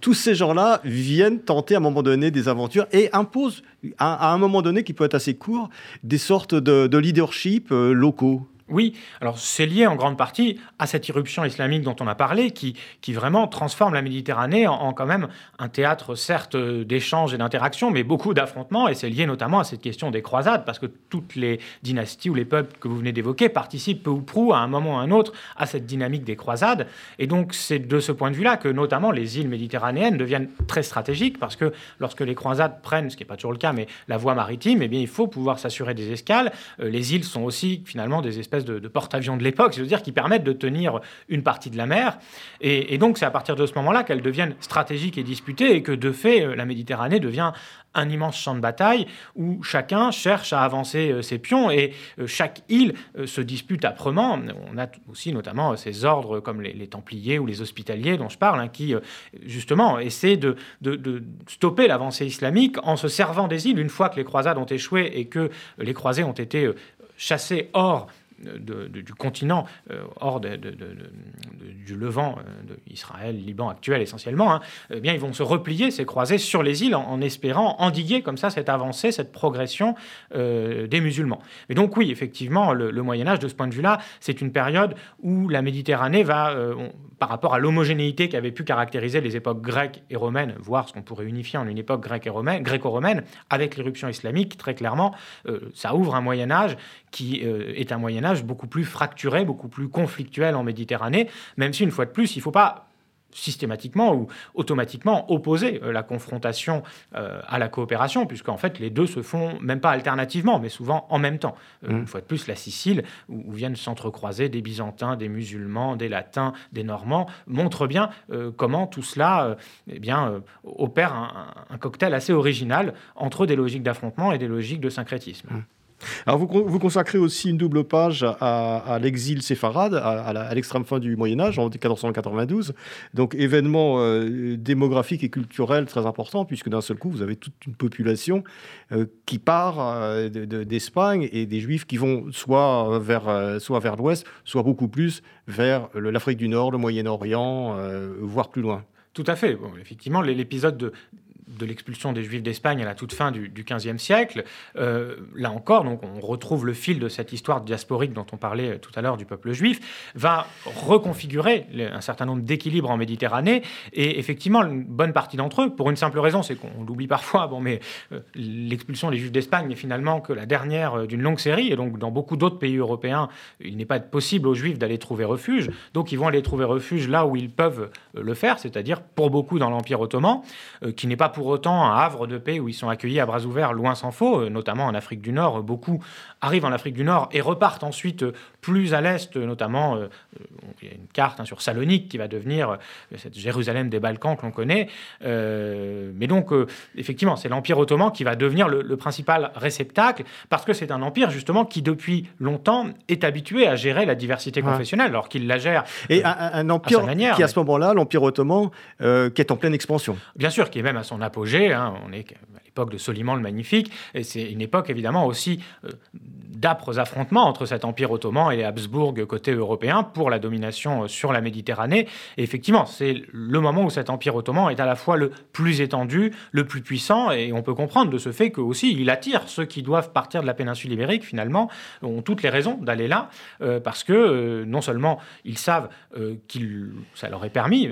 tous ces gens-là viennent tenter à un moment donné des aventures et imposent à, un moment donné qui peut être assez court des sortes de, de leadership locaux. Oui, alors c'est lié en grande partie à cette irruption islamique dont on a parlé, qui, qui vraiment transforme la Méditerranée en, quand même un théâtre, certes, d'échanges et d'interactions, mais beaucoup d'affrontements, et c'est lié notamment à cette question des croisades, parce que toutes les dynasties ou les peuples que vous venez d'évoquer participent peu ou prou, à un moment ou à un autre, à cette dynamique des croisades. Et donc c'est de ce point de vue-là que notamment les îles méditerranéennes deviennent très stratégiques, parce que lorsque les croisades prennent, ce qui n'est pas toujours le cas, mais la voie maritime, eh bien il faut pouvoir s'assurer des escales. Euh, les îles sont aussi finalement des espèces de, porte-avions de l'époque, je veux dire, qui permettent de tenir une partie de la mer. Et, donc, c'est à partir de ce moment-là qu'elles deviennent stratégiques et disputées, et que de fait, euh, la Méditerranée devient un immense champ de bataille où chacun cherche à avancer euh, ses pions et euh, chaque île se dispute âprement. On a aussi notamment ces ordres comme les, Templiers ou les Hospitaliers dont je parle, hein, qui justement essaient de stopper l'avancée islamique en se servant des îles une fois que les croisades ont échoué et que les croisés ont été chassés hors du continent, euh, hors du Levant, euh, Liban actuel essentiellement, hein, eh bien, ils vont se replier, se croiser sur les îles en, espérant endiguer comme ça cette avancée, cette progression euh, des musulmans. Mais donc oui, effectivement, le, Moyen Âge, de ce point de vue-là, c'est une période où la Méditerranée va par rapport à l'homogénéité qui avait pu caractériser les époques grecques et romaines, voire ce qu'on pourrait unifier en une époque grecque et romaine, gréco-romaine, avec l'éruption islamique, très clairement, ça ouvre un Moyen Âge qui est un Moyen Âge beaucoup plus fracturé, beaucoup plus conflictuel en Méditerranée, même si, une fois de plus, il ne faut pas systématiquement ou automatiquement opposer euh, la confrontation euh, à la coopération, puisqu'en fait les deux se font même pas alternativement, mais souvent en même temps. Euh, mmh. Une fois de plus, la Sicile, où, viennent s'entrecroiser des Byzantins, des musulmans, des Latins, des Normands, montre bien comment tout cela eh bien, opère un, cocktail assez original entre des logiques d'affrontement et des logiques de syncrétisme. Mmh. Alors vous, vous, consacrez aussi une double page à, l'exil séfarade, à, l'extrême fin du Moyen Âge, en 1492. Donc événement euh, démographique et culturel très important, puisque d'un seul coup, vous avez toute une population euh, qui part euh, d'Espagne et des Juifs qui vont soit vers, soit vers l'Ouest, soit beaucoup plus vers l'Afrique du Nord, le Moyen-Orient, voire plus loin. Tout à fait. Effectivement, l'épisode de, de l'expulsion des Juifs d'Espagne à la toute fin du, XVe siècle. Euh, là encore, donc, on retrouve le fil de cette histoire diasporique dont on parlait tout à l'heure du peuple juif, va reconfigurer un certain nombre d'équilibres en Méditerranée. Et effectivement, une bonne partie d'entre eux, pour une simple raison, c'est qu'on l'oublie parfois, bon, mais euh, l'expulsion des Juifs d'Espagne n'est finalement que la dernière euh, d'une longue série. Et donc, dans beaucoup d'autres pays européens, il n'est pas possible aux Juifs d'aller trouver refuge. Donc, ils vont aller trouver refuge là où ils peuvent le faire, c'est-à-dire pour beaucoup dans l'Empire ottoman, qui n'est pas pour autant un havre de paix où ils sont accueillis à bras ouverts, loin s'en faut, euh, notamment en Afrique du Nord. Beaucoup arrivent en Afrique du Nord et repartent ensuite euh, plus à l'est, notamment, euh, il y a une carte hein, sur Salonique qui va devenir cette Jérusalem des Balkans que l'on connaît. mais donc, effectivement, c'est l'Empire ottoman qui va devenir le, principal réceptacle, parce que c'est un empire, justement, qui depuis longtemps est habitué à gérer la diversité confessionnelle, alors qu'il la gère. Et un, empire qui, à ce moment-là, l'Empire ottoman, qui est en pleine expansion. Bien sûr, qui est même à son apogée Hein. on est à l'époque de Soliman le Magnifique, et c'est une époque évidemment aussi euh, d'âpres affrontements entre cet empire ottoman et les Habsbourg côté européen pour la domination euh, sur la Méditerranée. Effectivement, c'est le moment où cet empire ottoman est à la fois le plus étendu, le plus puissant, et on peut comprendre de ce fait que aussi il attire ceux qui doivent partir de la péninsule ibérique finalement ont toutes les raisons d'aller là euh, parce que non seulement ils savent qu'il ça leur est permis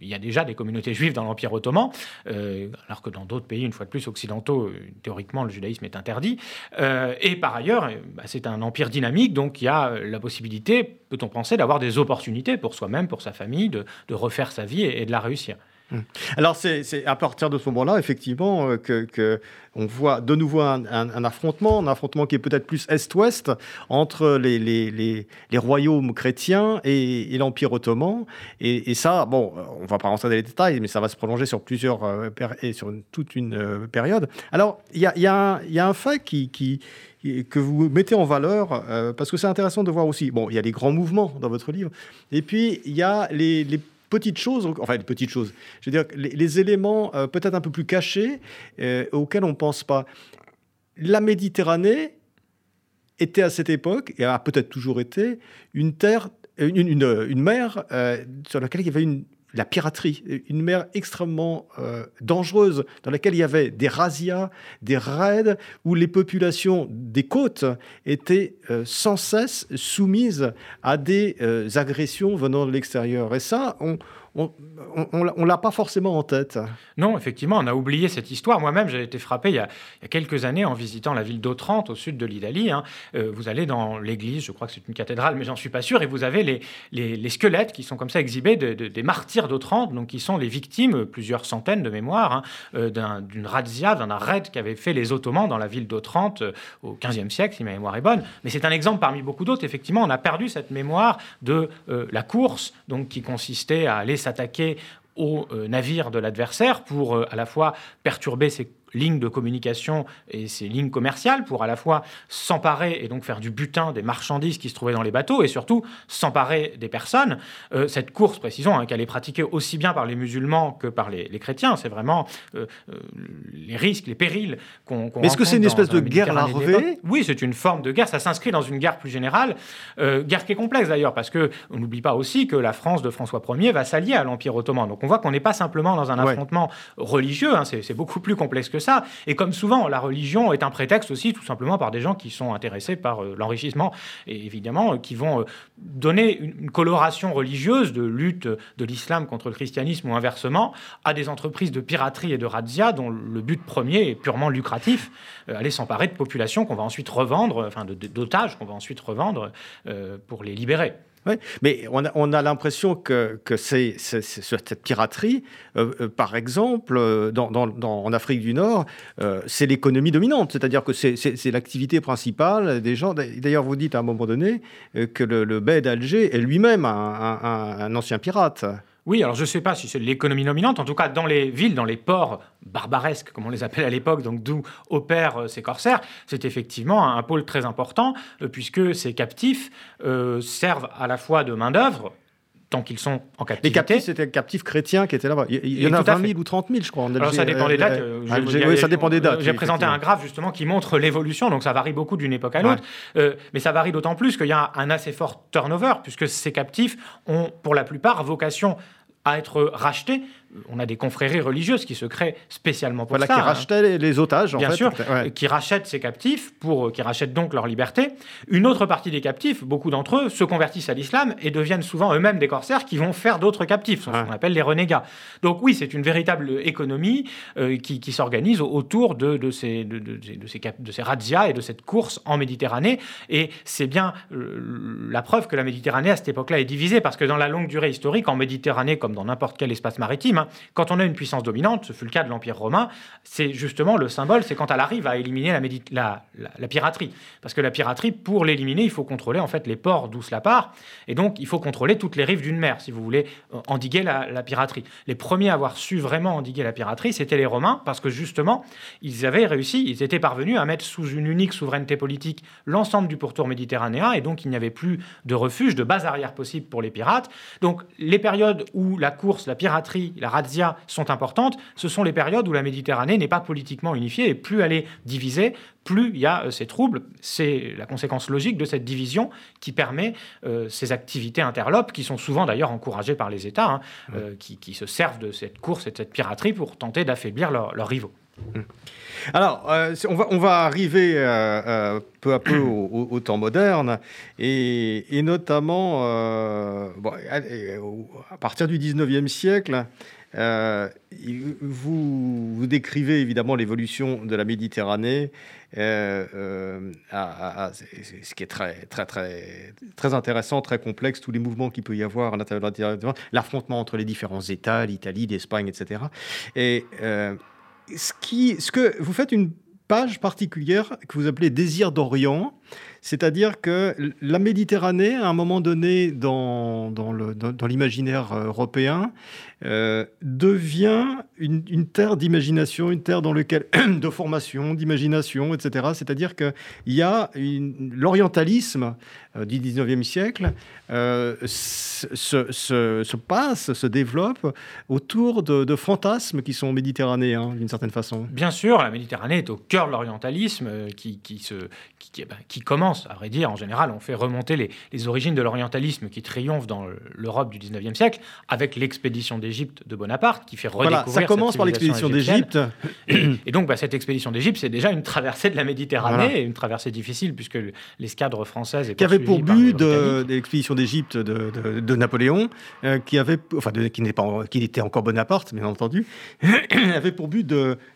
il y a déjà des communautés juives dans l'Empire ottoman, euh, alors que dans d'autres pays, une fois de plus occidentaux, euh, théoriquement, le judaïsme est interdit. Euh, et par ailleurs, bah, c'est un empire dynamique, donc il y a la possibilité, peut-on penser, d'avoir des opportunités pour soi-même, pour sa famille, de, refaire sa vie et de la réussir. Hum. Alors c'est à partir de ce moment-là, effectivement, euh, que, on voit de nouveau un, affrontement, un affrontement qui est peut-être plus est-ouest entre les, les, les, royaumes chrétiens et, l'Empire ottoman. Et, ça, bon, on va pas rentrer dans les détails, mais ça va se prolonger sur plusieurs euh, et sur toute une euh, période. Alors il y a, y, a un fait qui, que vous mettez en valeur, parce que c'est intéressant de voir aussi, bon, il y a les grands mouvements dans votre livre, et puis il y a les petites choses, enfin petites choses, je veux dire les, éléments euh, peut-être un peu plus cachés euh, auxquels on ne pense pas. La Méditerranée était à cette époque, et a peut-être toujours été, une terre, une, une, mer euh, sur laquelle il y avait une, la piraterie, une mer extrêmement euh, dangereuse dans laquelle il y avait des razzias, des raids, où les populations des côtes étaient euh, sans cesse soumises à des euh, agressions venant de l'extérieur. Et ça, on, on ne l'a pas forcément en tête. Non, effectivement, on a oublié cette histoire. Moi-même, j'ai été frappé il y, a, quelques années en visitant la ville d'Otrante, au sud de l'Italie. Hein. Euh, vous allez dans l'église, je crois que c'est une cathédrale, mais j'en suis pas sûr, et vous avez les, squelettes qui sont comme ça exhibés des martyrs d'Otrante, donc qui sont les victimes, plusieurs centaines de mémoires, hein, euh, d'une razzia, d'un raid qu'avaient fait les Ottomans dans la ville d'Otrante euh, au XVe siècle, si ma mémoire est bonne. Mais c'est un exemple parmi beaucoup d'autres. Effectivement, on a perdu cette mémoire de la course, donc qui consistait à aller s'attaquer aux euh, navires de l'adversaire pour euh, à la fois perturber ses lignes de communication et ces lignes commerciales pour à la fois s'emparer et donc faire du butin des marchandises qui se trouvaient dans les bateaux et surtout s'emparer des personnes. Euh, cette course, précisons, hein, qu'elle est pratiquée aussi bien par les musulmans que par les, chrétiens, c'est vraiment euh, euh, les risques, les périls qu'on qu Est-ce que c'est une espèce de guerre larvée Oui, c'est une forme de guerre. Ça s'inscrit dans une guerre plus générale, guerre qui est complexe d'ailleurs, parce que on n'oublie pas aussi que la France de François Ier va s'allier à l'Empire ottoman. Donc on voit qu'on n'est pas simplement dans un affrontement religieux, hein, c'est beaucoup plus complexe que ça. Et comme souvent, la religion est un prétexte aussi, tout simplement par des gens qui sont intéressés par l'enrichissement et évidemment qui vont donner une coloration religieuse de lutte de l'islam contre le christianisme ou inversement à des entreprises de piraterie et de razzia dont le but premier est purement lucratif, aller s'emparer de populations qu'on va ensuite revendre, enfin d'otages qu'on va ensuite revendre pour les libérer. Mais on a, l'impression que, cette piraterie, euh, euh, par exemple, euh, en Afrique du Nord, c'est l'économie dominante, c'est-à-dire que c'est, l'activité principale des gens. D'ailleurs, vous dites à un moment donné que le, le bey d'Alger est lui-même un ancien pirate. Oui, alors je ne sais pas si c'est l'économie dominante. En tout cas, dans les villes, dans les ports barbaresques, comme on les appelle à l'époque, donc d'où opèrent euh, ces corsaires, c'est effectivement un, pôle très important, euh, puisque ces captifs euh, servent à la fois de main-d'œuvre, tant qu'ils sont en captivité. Les captifs, c'était les captifs chrétiens qui étaient là-bas. Il y, en a 20 000 ou 30 000, je crois. Alors ça dépend des dates. oui, ça dépend des dates. J'ai présenté un graphe justement qui montre l'évolution, donc ça varie beaucoup d'une époque à l'autre. mais ça varie d'autant plus qu'il y a un assez fort turnover, puisque ces captifs ont pour la plupart vocation à être rachetés on a des confréries religieuses qui se créent spécialement pour voilà, ça. Qui hein. rachetaient les, otages, en Bien sûr, qui rachètent ces captifs, pour, qui rachètent donc leur liberté. Une autre partie des captifs, beaucoup d'entre eux, se convertissent à l'islam et deviennent souvent eux-mêmes des corsaires qui vont faire d'autres captifs, ce qu'on appelle les renégats. Donc oui, c'est une véritable économie euh, qui, s'organise autour de, de, ces, de, de, ces, de ces razzias et de cette course en Méditerranée. Et c'est bien euh, la preuve que la Méditerranée, à cette époque-là, est divisée, parce que dans la longue durée historique, en Méditerranée, comme dans n'importe quel espace maritime, quand on a une puissance dominante, ce fut le cas de l'Empire romain, c'est justement le symbole, c'est quand elle arrive à éliminer la, la, piraterie. Parce que la piraterie, pour l'éliminer, il faut contrôler en fait les ports d'où cela part, et donc il faut contrôler toutes les rives d'une mer, si vous voulez euh, endiguer la, piraterie. Les premiers à avoir su vraiment endiguer la piraterie, c'était les Romains, parce que justement, ils avaient réussi, ils étaient parvenus à mettre sous une unique souveraineté politique l'ensemble du pourtour méditerranéen, et donc il n'y avait plus de refuge, de base arrière possible pour les pirates. Donc les périodes où la course, la piraterie, la razzia sont importantes, ce sont les périodes où la Méditerranée n'est pas politiquement unifiée et plus elle est divisée, plus il y a euh, ces troubles. C'est la conséquence logique de cette division qui permet euh, ces activités interlopes, qui sont souvent d'ailleurs encouragées par les États, hein, euh, qui, se servent de cette course et de cette piraterie pour tenter d'affaiblir leurs rivaux. Mmh. Alors, on, va, on va arriver peu à peu au, temps moderne, et, notamment à partir du 19e siècle, euh, vous, décrivez évidemment l'évolution de la Méditerranée, euh, euh, ce qui est très, très, très, très intéressant, très complexe, tous les mouvements qu'il peut y avoir à l'intérieur de la Méditerranée, l'affrontement entre les différents États, l'Italie, l'Espagne, etc. Et ce que vous faites une page particulière que vous appelez Désir d'Orient, c'est-à-dire que la Méditerranée, à un moment donné dans, dans l'imaginaire dans, européen, euh, devient une, terre d'imagination, une terre dans laquelle de formation, d'imagination, etc. C'est-à-dire qu'il y a l'orientalisme euh, du 19e siècle euh, se, se, passe, se développe autour de, fantasmes qui sont méditerranéens, d'une certaine façon. Bien sûr, la Méditerranée est au cœur de l'orientalisme qui, qui, se, qui, eh ben, qui, commence, à vrai dire, en général, on fait remonter les, les origines de l'orientalisme qui triomphe dans l'Europe du 19e siècle avec l'expédition d'Égypte de Bonaparte qui fait redécouvrir voilà, ça commence par l'expédition d'Égypte. Et, donc, bah, cette expédition d'Égypte, c'est déjà une traversée de la Méditerranée, une traversée difficile puisque l'escadre française est qui avait pour but de, l'expédition d'Égypte de, de, Napoléon, euh, qui avait, enfin, qui n'est pas, qui était encore Bonaparte, bien entendu, avait pour but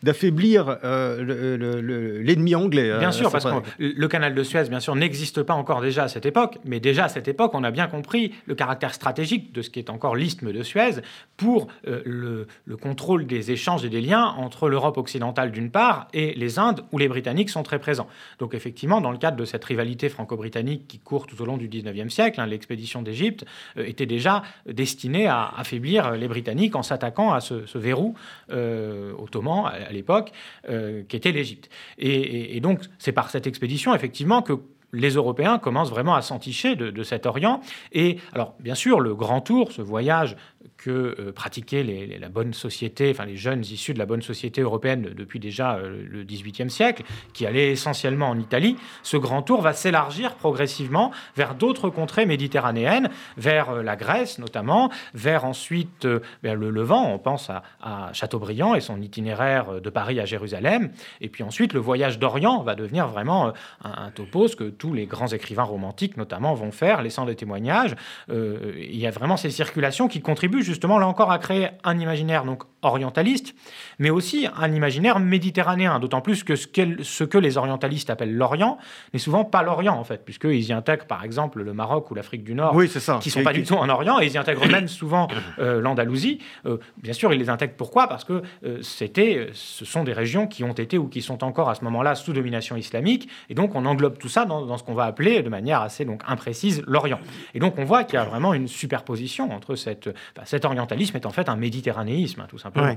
d'affaiblir euh, l'ennemi anglais. Bien sûr, parce que le canal de Suez, bien sûr, n'existe pas encore déjà à cette époque, mais déjà à cette époque, on a bien compris le caractère stratégique de ce qui est encore l'isthme de Suez pour euh, le, le, contrôle des échanges et des liens entre l'Europe occidentale d'une part et les Indes où les Britanniques sont très présents. Donc effectivement, dans le cadre de cette rivalité franco-britannique qui court tout au long du 19e siècle, hein, l'expédition d'Égypte euh, était déjà destinée à affaiblir les Britanniques en s'attaquant à ce, verrou euh, ottoman à, l'époque, qui était l'Égypte. Et donc c'est par cette expédition effectivement que les Européens commencent vraiment à s'enticher de, de, cet Orient. Et alors, bien sûr, le grand tour, ce voyage que euh, pratiquaient les, la bonne société, enfin les jeunes issus de la bonne société européenne depuis déjà euh, le XVIIIe siècle, qui allaient essentiellement en Italie, ce grand tour va s'élargir progressivement vers d'autres contrées méditerranéennes, vers euh, la Grèce notamment, vers ensuite vers le Levant, on pense à, Chateaubriand et son itinéraire de Paris à Jérusalem, et puis ensuite le voyage d'Orient va devenir vraiment un, un, topos que tous les grands écrivains romantiques notamment vont faire, laissant des témoignages. il y a vraiment ces circulations qui contribuent justement là encore à créer un imaginaire donc orientaliste, mais aussi un imaginaire méditerranéen, d'autant plus que ce, ce, que les orientalistes appellent l'Orient n'est souvent pas l'Orient en fait, puisqu'ils y intègrent par exemple le Maroc ou l'Afrique du Nord, oui, ça. qui sont pas du tout en Orient, et ils y intègrent même souvent euh, l'Andalousie. Euh, bien sûr, ils les intègrent pourquoi? Parce que euh, c'était, ce sont des régions qui ont été ou qui sont encore à ce moment-là sous domination islamique, et donc on englobe tout ça dans, dans ce qu'on va appeler de manière assez donc imprécise l'Orient. Et donc on voit qu'il y a vraiment une superposition entre cette, cette orientalisme est en fait un méditerranéisme, hein, tout simplement.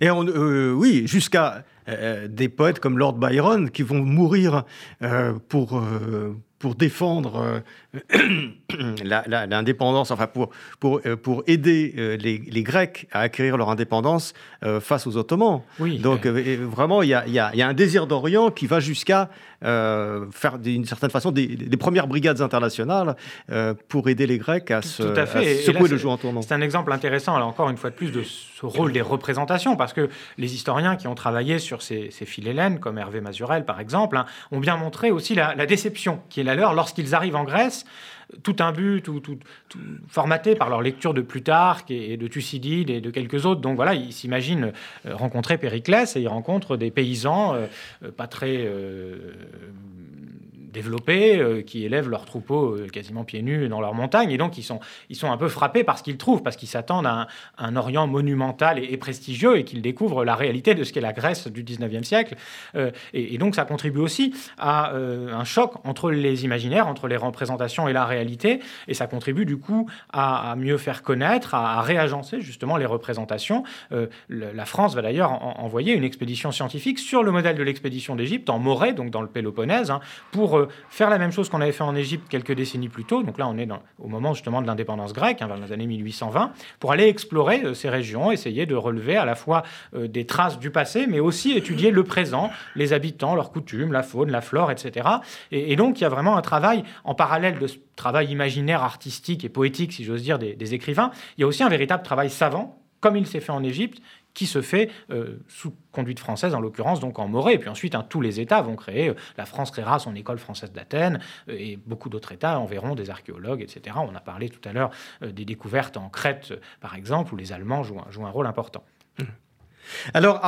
Et euh, oui, jusqu'à euh, des poètes comme Lord Byron qui vont mourir euh, pour, euh, pour défendre l'indépendance, enfin pour, pour, pour aider les, les, Grecs à acquérir leur indépendance face aux Ottomans. Oui. Donc vraiment, il y a, y, a, y a, un désir d'Orient qui va jusqu'à faire d'une certaine façon des, des, premières brigades internationales pour aider les Grecs à, se, Tout à, fait. à secouer le joug en tournant. C'est un exemple intéressant, là encore une fois de plus, de ce rôle des représentations, parce que les historiens qui ont travaillé sur ces, ces philhellènes, comme Hervé Mazurel par exemple, hein, ont bien montré aussi la, déception qui est la leur lorsqu'ils arrivent en Grèce. Tout un but, tout, tout, formaté par leur lecture de Plutarque et de Thucydide et de quelques autres. Donc voilà, ils s'imaginent euh, rencontrer Périclès et ils rencontrent des paysans euh, pas très euh, développés euh, qui élèvent leurs troupeaux euh, quasiment pieds nus dans leurs montagnes. Et donc, ils sont, ils sont un peu frappés par ce qu'ils trouvent, parce qu'ils s'attendent à un, un, Orient monumental et, prestigieux et qu'ils découvrent la réalité de ce qu'est la Grèce du 19e siècle. Euh, et, donc, ça contribue aussi à un choc entre les imaginaires, entre les représentations et la réalité. Et ça contribue du coup à, mieux faire connaître, à, réagencer justement les représentations. La France va d'ailleurs en, envoyer une expédition scientifique sur le modèle de l'expédition d'Égypte en Morée, donc dans le Péloponnèse, hein, pour faire la même chose qu'on avait fait en Égypte quelques décennies plus tôt. Donc là, on est au moment justement de l'indépendance grecque, hein, vers les années 1820, pour aller explorer euh, ces régions, essayer de relever à la fois euh, des traces du passé, mais aussi étudier le présent, les habitants, leurs coutumes, la faune, la flore, etc. Et, et, donc, il y a vraiment un travail en parallèle de ce travail imaginaire, artistique et poétique, si j'ose dire, des, des écrivains. Il y a aussi un véritable travail savant, comme il s'est fait en Égypte, qui se fait euh, sous conduite française, en l'occurrence donc en Morée. Et puis ensuite, hein, tous les États vont créer, euh, la France créera son école française d'Athènes, euh, et beaucoup d'autres États enverront des archéologues, etc. On a parlé tout à l'heure des découvertes en Crète, par exemple, où les Allemands jouent un, rôle important. Mmh. Alors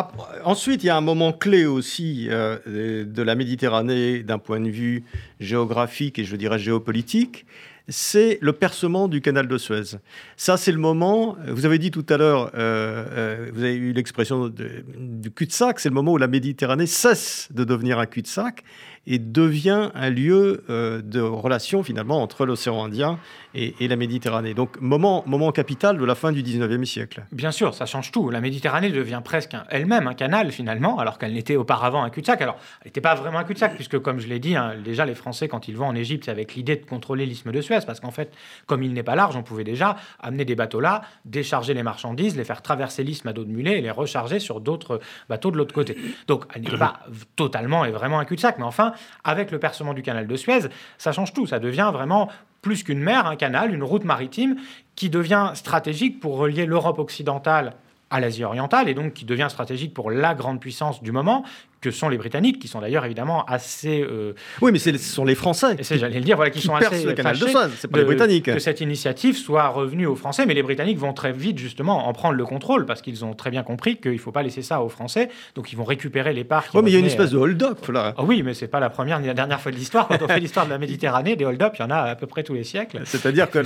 ensuite, il y a un moment clé aussi de la Méditerranée d'un point de vue géographique et je dirais géopolitique, c'est le percement du canal de Suez. Ça, c'est le moment, vous avez dit tout à l'heure, euh, euh, vous avez eu l'expression du cul-de-sac, c'est le moment où la Méditerranée cesse de devenir un cul-de-sac et devient un lieu euh, de relation finalement entre l'océan Indien et, et, la Méditerranée. Donc moment, moment capital de la fin du 19e siècle. Bien sûr, ça change tout. La Méditerranée devient presque elle-même un canal finalement, alors qu'elle n'était auparavant un cul-de-sac. Alors, elle n'était pas vraiment un cul-de-sac, puisque comme je l'ai dit, hein, déjà les Français, quand ils vont en Égypte, c'est avec l'idée de contrôler l'isthme de Suez, parce qu'en fait, comme il n'est pas large, on pouvait déjà amener des bateaux là, décharger les marchandises, les faire traverser l'isthme à dos de mulet et les recharger sur d'autres bateaux de l'autre côté. Donc, elle n'était pas totalement et vraiment un cul-de-sac, mais enfin, avec le percement du canal de Suez, ça change tout. Ça devient vraiment plus qu'une mer, un canal, une route maritime qui devient stratégique pour relier l'Europe occidentale à l'Asie orientale et donc qui devient stratégique pour la grande puissance du moment que sont les Britanniques, qui sont d'ailleurs évidemment assez. Euh, oui, mais ce sont les Français. J'allais le dire, voilà, qui, qui sont assez. le canal de Suez, c'est pas les Britanniques. Que cette initiative soit revenue aux Français, mais les Britanniques vont très vite justement en prendre le contrôle parce qu'ils ont très bien compris qu'il ne faut pas laisser ça aux Français, donc ils vont récupérer les parts. Oui, mais il y a une espèce de hold-up là. Oh, oui, mais c'est pas la première ni la dernière fois de l'histoire. Quand on fait l'histoire de la Méditerranée, des hold-up, il y en a à peu près tous les siècles. C'est-à-dire que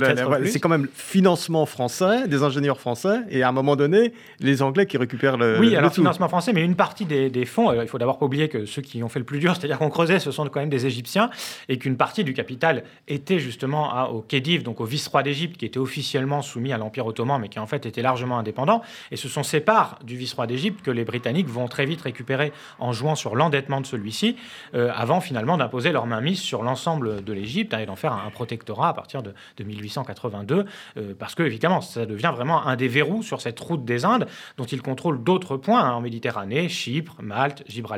c'est quand même financement français, des ingénieurs français, et à un moment donné, les Anglais qui récupèrent le. Oui, alors le financement français, mais une partie des, des fonds, euh, il faut d'abord d'abord pas oublier que ceux qui ont fait le plus dur, c'est-à-dire qu'on creusait, ce sont quand même des Égyptiens, et qu'une partie du capital était justement au Khedive, donc au vice-roi d'Égypte, qui était officiellement soumis à l'Empire ottoman, mais qui en fait était largement indépendant. Et ce sont ces parts du vice-roi d'Égypte que les Britanniques vont très vite récupérer en jouant sur l'endettement de celui-ci, euh, avant finalement d'imposer leur mainmise sur l'ensemble de l'Égypte hein, et d'en faire un, protectorat à partir de, 1882, euh, parce que évidemment, ça devient vraiment un des verrous sur cette route des Indes, dont ils contrôlent d'autres points hein, en Méditerranée, Chypre, Malte, Gibraltar,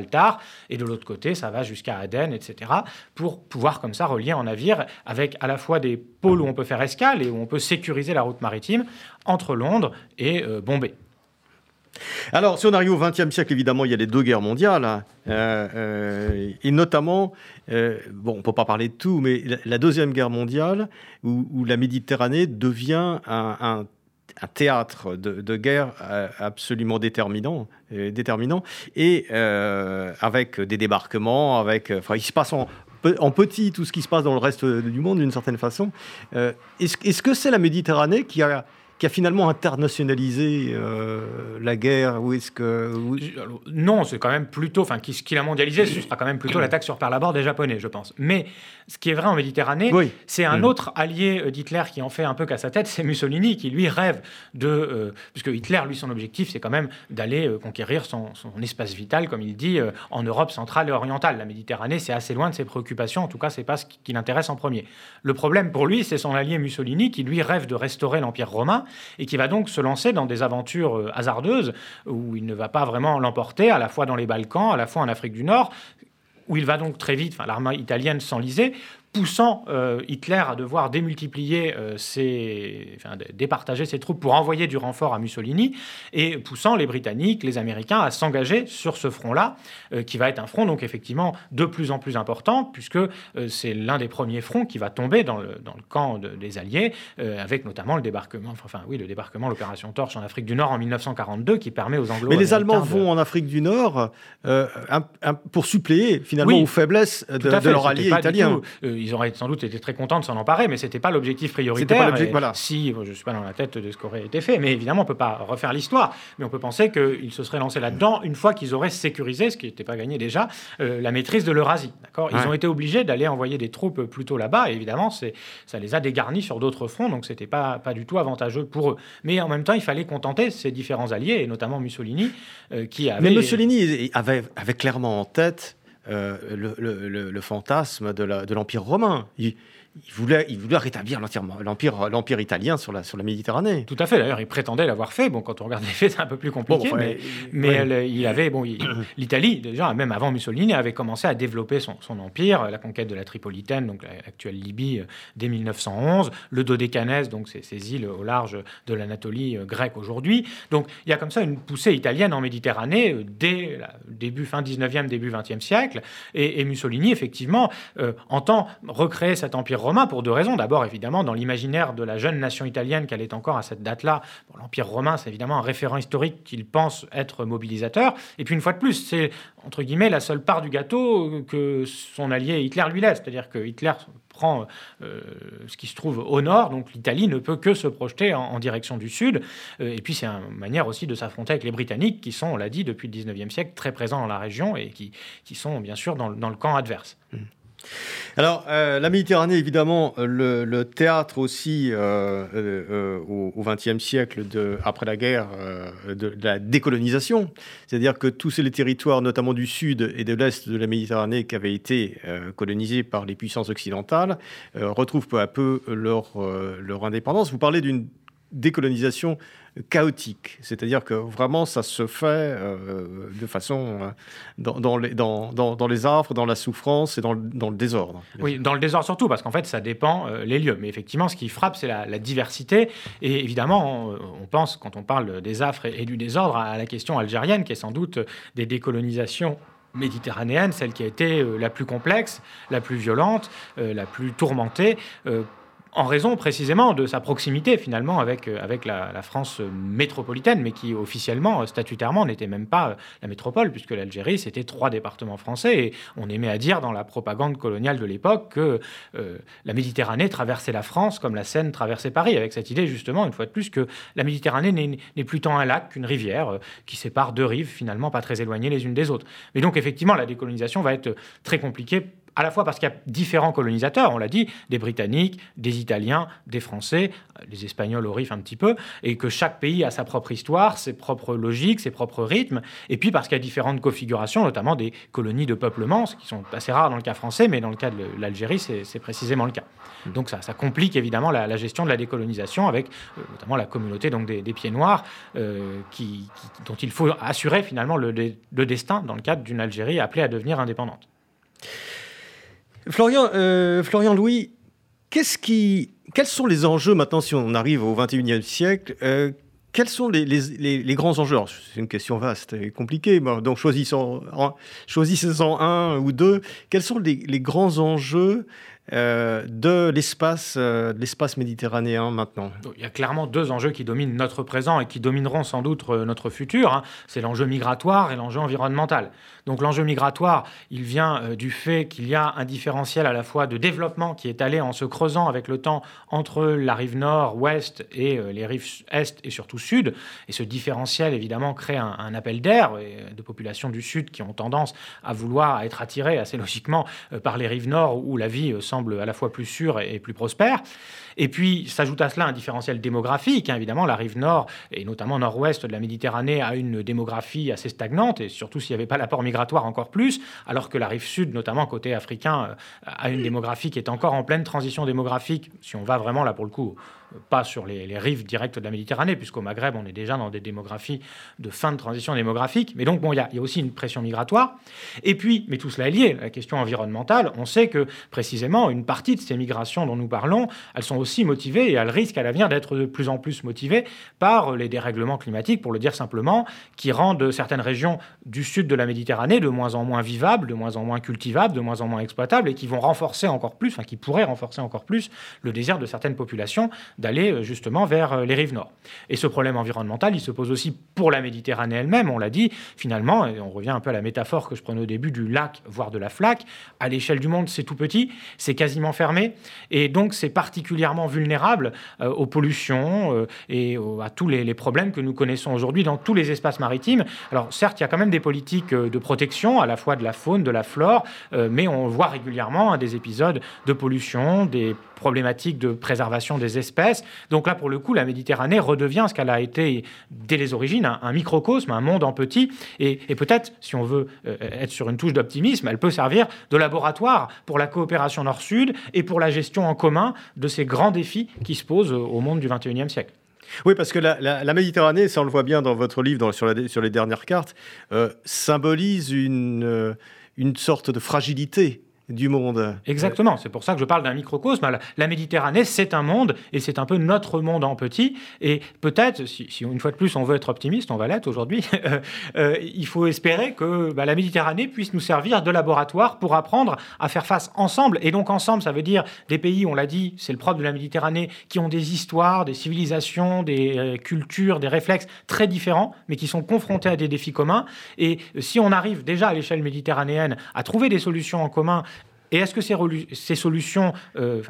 et de l'autre côté, ça va jusqu'à Aden, etc., pour pouvoir comme ça relier en navire avec à la fois des pôles où on peut faire escale et où on peut sécuriser la route maritime entre Londres et euh, Bombay. Alors, si on arrive au XXe siècle, évidemment, il y a les deux guerres mondiales, hein. euh, euh, et notamment, bon, on ne peut pas parler de tout, mais la, Deuxième Guerre mondiale, où, la Méditerranée devient un, théâtre de, guerre absolument déterminant, déterminant et avec des débarquements, avec, enfin, il se passe en, petit tout ce qui se passe dans le reste du monde d'une certaine façon. Euh, est-ce que c'est la Méditerranée qui a qui a finalement internationalisé euh, la guerre ou est-ce que non c'est quand même plutôt enfin qui, qui l'a mondialisé ce sera quand même plutôt l'attaque sur Pearl Harbor des japonais je pense. Mais ce qui est vrai en Méditerranée c'est un mm. autre allié euh, d'Hitler qui en fait un peu qu'à sa tête c'est Mussolini qui lui rêve de euh, puisque Hitler lui son objectif c'est quand même d'aller conquérir son, espace vital comme il dit en Europe centrale et orientale. La Méditerranée c'est assez loin de ses préoccupations en tout cas c'est pas ce qui l'intéresse en premier. Le problème pour lui c'est son allié Mussolini qui lui rêve de restaurer l'empire romain et qui va donc se lancer dans des aventures euh, hasardeuses où il ne va pas vraiment l'emporter, à la fois dans les Balkans, à la fois en Afrique du Nord, où il va donc très vite, enfin, l'armée italienne s'enliser, poussant euh, Hitler à devoir démultiplier euh, ses, enfin, départager ses troupes pour envoyer du renfort à Mussolini et poussant les Britanniques, les Américains à s'engager sur ce front-là, euh, qui va être un front donc effectivement de plus en plus important puisque c'est l'un des premiers fronts qui va tomber dans le, dans le camp des Alliés, avec notamment le débarquement, enfin oui, le débarquement, l'opération Torche en Afrique du Nord en 1942, qui permet aux Anglo. Mais les Allemands vont en Afrique du Nord pour suppléer finalement aux faiblesses de, de leur allié italien ils auraient sans doute été très contents de s'en emparer, mais c'était pas l'objectif prioritaire. Pas voilà. Si, je suis pas dans la tête de ce qui aurait été fait, mais évidemment, on peut pas refaire l'histoire. Mais on peut penser qu'ils se seraient lancés là-dedans une fois qu'ils auraient sécurisé, ce qui n'était pas gagné déjà, euh, la maîtrise de l'Eurasie. D'accord? Ils ont été obligés d'aller envoyer des troupes plutôt là-bas, et évidemment, ça les a dégarnis sur d'autres fronts, donc c'était pas, pas du tout avantageux pour eux. Mais en même temps, il fallait contenter ces différents alliés, et notamment Mussolini, euh, qui avait. Mais Mussolini avait, avait clairement en tête euh, le, fantasme de l'Empire romain voulait, il voulait rétablir l'empire, l'empire italien sur la, sur la Méditerranée. Tout à fait. D'ailleurs, il prétendait l'avoir fait. Bon, quand on regarde les faits, c'est un peu plus compliqué. mais, mais il avait, bon, l'Italie déjà, même avant Mussolini, avait commencé à développer son, son empire, la conquête de la Tripolitaine, donc l'actuelle Libye, euh, dès 1911, le Dodécanèse, donc ces, ces îles au large de l'Anatolie euh, grecque aujourd'hui. Donc, il y a comme ça une poussée italienne en Méditerranée euh, dès le début fin 19e, début 20e siècle. Et, Mussolini, effectivement, entend recréer cet empire romain pour deux raisons. D'abord, évidemment, dans l'imaginaire de la jeune nation italienne qu'elle est encore à cette date-là, l'Empire romain, c'est évidemment un référent historique qu'il pense être mobilisateur. Et puis, une fois de plus, c'est, entre guillemets, la seule part du gâteau que son allié Hitler lui laisse. C'est-à-dire que Hitler prend euh, ce qui se trouve au nord, donc l'Italie ne peut que se projeter en, direction du sud. Euh, et puis c'est une manière aussi de s'affronter avec les Britanniques, qui sont, on l'a dit, depuis le 19e siècle, très présents dans la région et qui, sont bien sûr dans, dans le camp adverse. Mmh. Alors, euh, la Méditerranée, évidemment, le, théâtre aussi euh, euh, au XXe siècle, après la guerre, de, la décolonisation. C'est-à-dire que tous les territoires, notamment du sud et de l'est de la Méditerranée, qui avaient été colonisés par les puissances occidentales, retrouvent peu à peu leur indépendance. Vous parlez d'une décolonisation chaotique. C'est-à-dire que vraiment, ça se fait euh, de façon euh, dans, les, dans, affres, dans la souffrance et dans le, désordre. Oui, dans le désordre surtout, parce qu'en fait, ça dépend euh, les lieux. Mais effectivement, ce qui frappe, c'est la, diversité. Et évidemment, on, pense, quand on parle des affres et, du désordre, à la question algérienne, qui est sans doute des décolonisations méditerranéennes, celle qui a été la plus complexe, la plus violente, la plus tourmentée en raison précisément de sa proximité finalement avec, euh, avec la, France métropolitaine, mais qui officiellement, euh, statutairement, n'était même pas euh, la métropole, puisque l'Algérie, c'était trois départements français. Et on aimait à dire dans la propagande coloniale de l'époque que la Méditerranée traversait la France comme la Seine traversait Paris, avec cette idée justement, une fois de plus, que la Méditerranée n'est plus tant un lac qu'une rivière qui sépare deux rives finalement pas très éloignées les unes des autres. Mais donc effectivement, la décolonisation va être très compliquée à la fois parce qu'il y a différents colonisateurs, on l'a dit, des Britanniques, des Italiens, des Français, les Espagnols au RIF un petit peu, et que chaque pays a sa propre histoire, ses propres logiques, ses propres rythmes, et puis parce qu'il y a différentes configurations, notamment des colonies de peuplement, ce qui sont assez rares dans le cas français, mais dans le cas de l'Algérie, c'est précisément le cas. Donc ça, complique évidemment la, gestion de la décolonisation avec euh, notamment la communauté donc des, Pieds Noirs, euh, qui, dont il faut assurer finalement le destin dans le cadre d'une Algérie appelée à devenir indépendante. Florian, euh, Florian Louis, quels sont les enjeux maintenant si on arrive au 21e siècle euh, quels sont les, grands enjeux? C'est une question vaste et compliquée, donc choisissons un ou deux. Quels sont les, grands enjeux euh, de l'espace de l'espace méditerranéen maintenant Il y a clairement deux enjeux qui dominent notre présent et qui domineront sans doute notre futur. Hein. C'est l'enjeu migratoire et l'enjeu environnemental. Donc l'enjeu migratoire, il vient euh, du fait qu'il y a un différentiel à la fois de développement qui est allé en se creusant avec le temps entre la rive nord, ouest et euh, les rives est et surtout sud. Et ce différentiel, évidemment, crée un, appel d'air euh, de populations du sud qui ont tendance à vouloir être attirées assez logiquement par les rives nord où la vie semble à la fois plus sûre et plus prospère. Et puis s'ajoute à cela un différentiel démographique. Hein, évidemment, la rive nord, et notamment nord-ouest de la Méditerranée, a une démographie assez stagnante, et surtout s'il n'y avait pas l'apport migratoire encore plus, alors que la rive sud, notamment côté africain, euh, a une démographie qui est encore en pleine transition démographique, si on va vraiment là pour le coup pas sur les, rives directes de la Méditerranée, puisqu'au Maghreb, on est déjà dans des démographies de fin de transition démographique. Mais donc, bon, il y, a aussi une pression migratoire. Et puis, mais tout cela est lié, la question environnementale, on sait que précisément, une partie de ces migrations dont nous parlons, elles sont aussi motivées et elles risquent à l'avenir d'être de plus en plus motivées par les dérèglements climatiques, pour le dire simplement, qui rendent certaines régions du sud de la Méditerranée de moins en moins vivables, de moins en moins cultivables, de moins en moins exploitables, et qui vont renforcer encore plus, enfin qui pourraient renforcer encore plus le désir de certaines populations d'aller euh, justement vers euh, les rives nord. Et ce problème environnemental, il se pose aussi pour la Méditerranée elle-même, on l'a dit, finalement, et on revient un peu à la métaphore que je prenais au début du lac, voire de la flaque, à l'échelle du monde, c'est tout petit, c'est quasiment fermé, et donc c'est particulièrement vulnérable euh, aux pollutions et à tous les, problèmes que nous connaissons aujourd'hui dans tous les espaces maritimes. Alors certes, il y a quand même des politiques de protection, à la fois de la faune, de la flore, mais on voit régulièrement hein, des épisodes de pollution, des problématiques de préservation des espèces. Donc là, pour le coup, la Méditerranée redevient ce qu'elle a été dès les origines, un, microcosme, un monde en petit. Et, peut-être, si on veut euh, être sur une touche d'optimisme, elle peut servir de laboratoire pour la coopération nord-sud et pour la gestion en commun de ces grands défis qui se posent au monde du XXIe siècle. Oui, parce que la, Méditerranée, ça on le voit bien dans votre livre sur, les dernières cartes, euh, symbolise une, euh, une sorte de fragilité du monde. Exactement, c'est pour ça que je parle d'un microcosme. La, Méditerranée, c'est un monde, et c'est un peu notre monde en petit. Et peut-être, si, une fois de plus on veut être optimiste, on va l'être aujourd'hui, euh, euh, il faut espérer que bah, la Méditerranée puisse nous servir de laboratoire pour apprendre à faire face ensemble. Et donc ensemble, ça veut dire des pays, on l'a dit, c'est le propre de la Méditerranée, qui ont des histoires, des civilisations, des euh, cultures, des réflexes très différents, mais qui sont confrontés à des défis communs. Et si on arrive déjà à l'échelle méditerranéenne à trouver des solutions en commun, et est-ce que ces, solutions euh,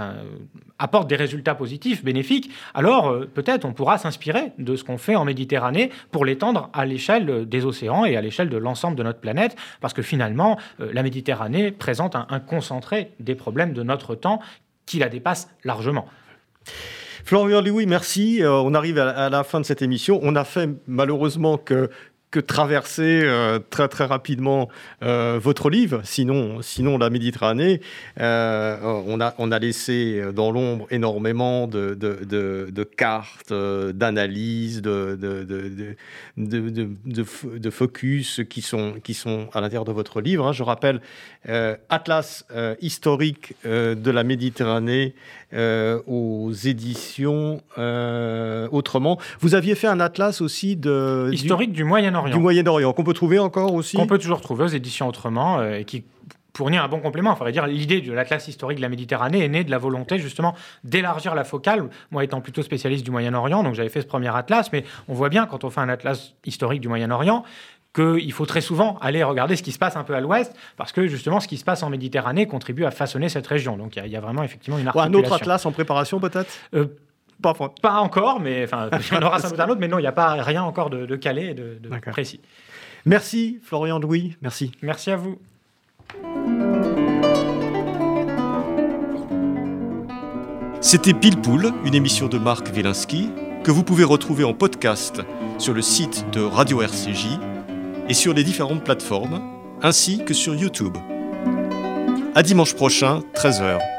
apportent des résultats positifs, bénéfiques? Alors euh, peut-être on pourra s'inspirer de ce qu'on fait en Méditerranée pour l'étendre à l'échelle des océans et à l'échelle de l'ensemble de notre planète, parce que finalement, euh, la Méditerranée présente un, concentré des problèmes de notre temps qui la dépasse largement. Florian Louis, merci. on arrive à la fin de cette émission. On a fait malheureusement que que traverser euh, très très rapidement euh, votre livre, sinon, sinon la Méditerranée. Euh, on, a, on a laissé dans l'ombre énormément de, de, de, cartes, d'analyses, de, de, focus qui sont, qui sont à l'intérieur de votre livre. Hein. Je rappelle Atlas historique de la Méditerranée aux éditions Autrement. Vous aviez fait un atlas aussi de... Historique du Moyen-Orient. Du Moyen-Orient, qu'on peut trouver encore aussi Qu'on peut toujours trouver aux éditions Autrement, euh, et qui fournir un bon complément. Faudrait dire l'idée de l'Atlas historique de la Méditerranée est née de la volonté justement d'élargir la focale. Moi étant plutôt spécialiste du Moyen-Orient, donc j'avais fait ce premier atlas, mais on voit bien quand on fait un atlas historique du Moyen-Orient qu'il faut très souvent aller regarder ce qui se passe un peu à l'ouest, parce que justement ce qui se passe en Méditerranée contribue à façonner cette région. Donc il y, a vraiment effectivement une articulation. un autre atlas en préparation peut-être? Euh, pas, pas, encore, mais enfin, on aura sans doute un autre, mais non, il n'y a pas rien encore de, de calé et de, de précis. Merci Florian Douy, merci. Merci à vous. C'était Pile Poule, une émission de Marc Wielinski que vous pouvez retrouver en podcast sur le site de Radio RCJ et sur les différentes plateformes, ainsi que sur YouTube. À dimanche prochain, 13h.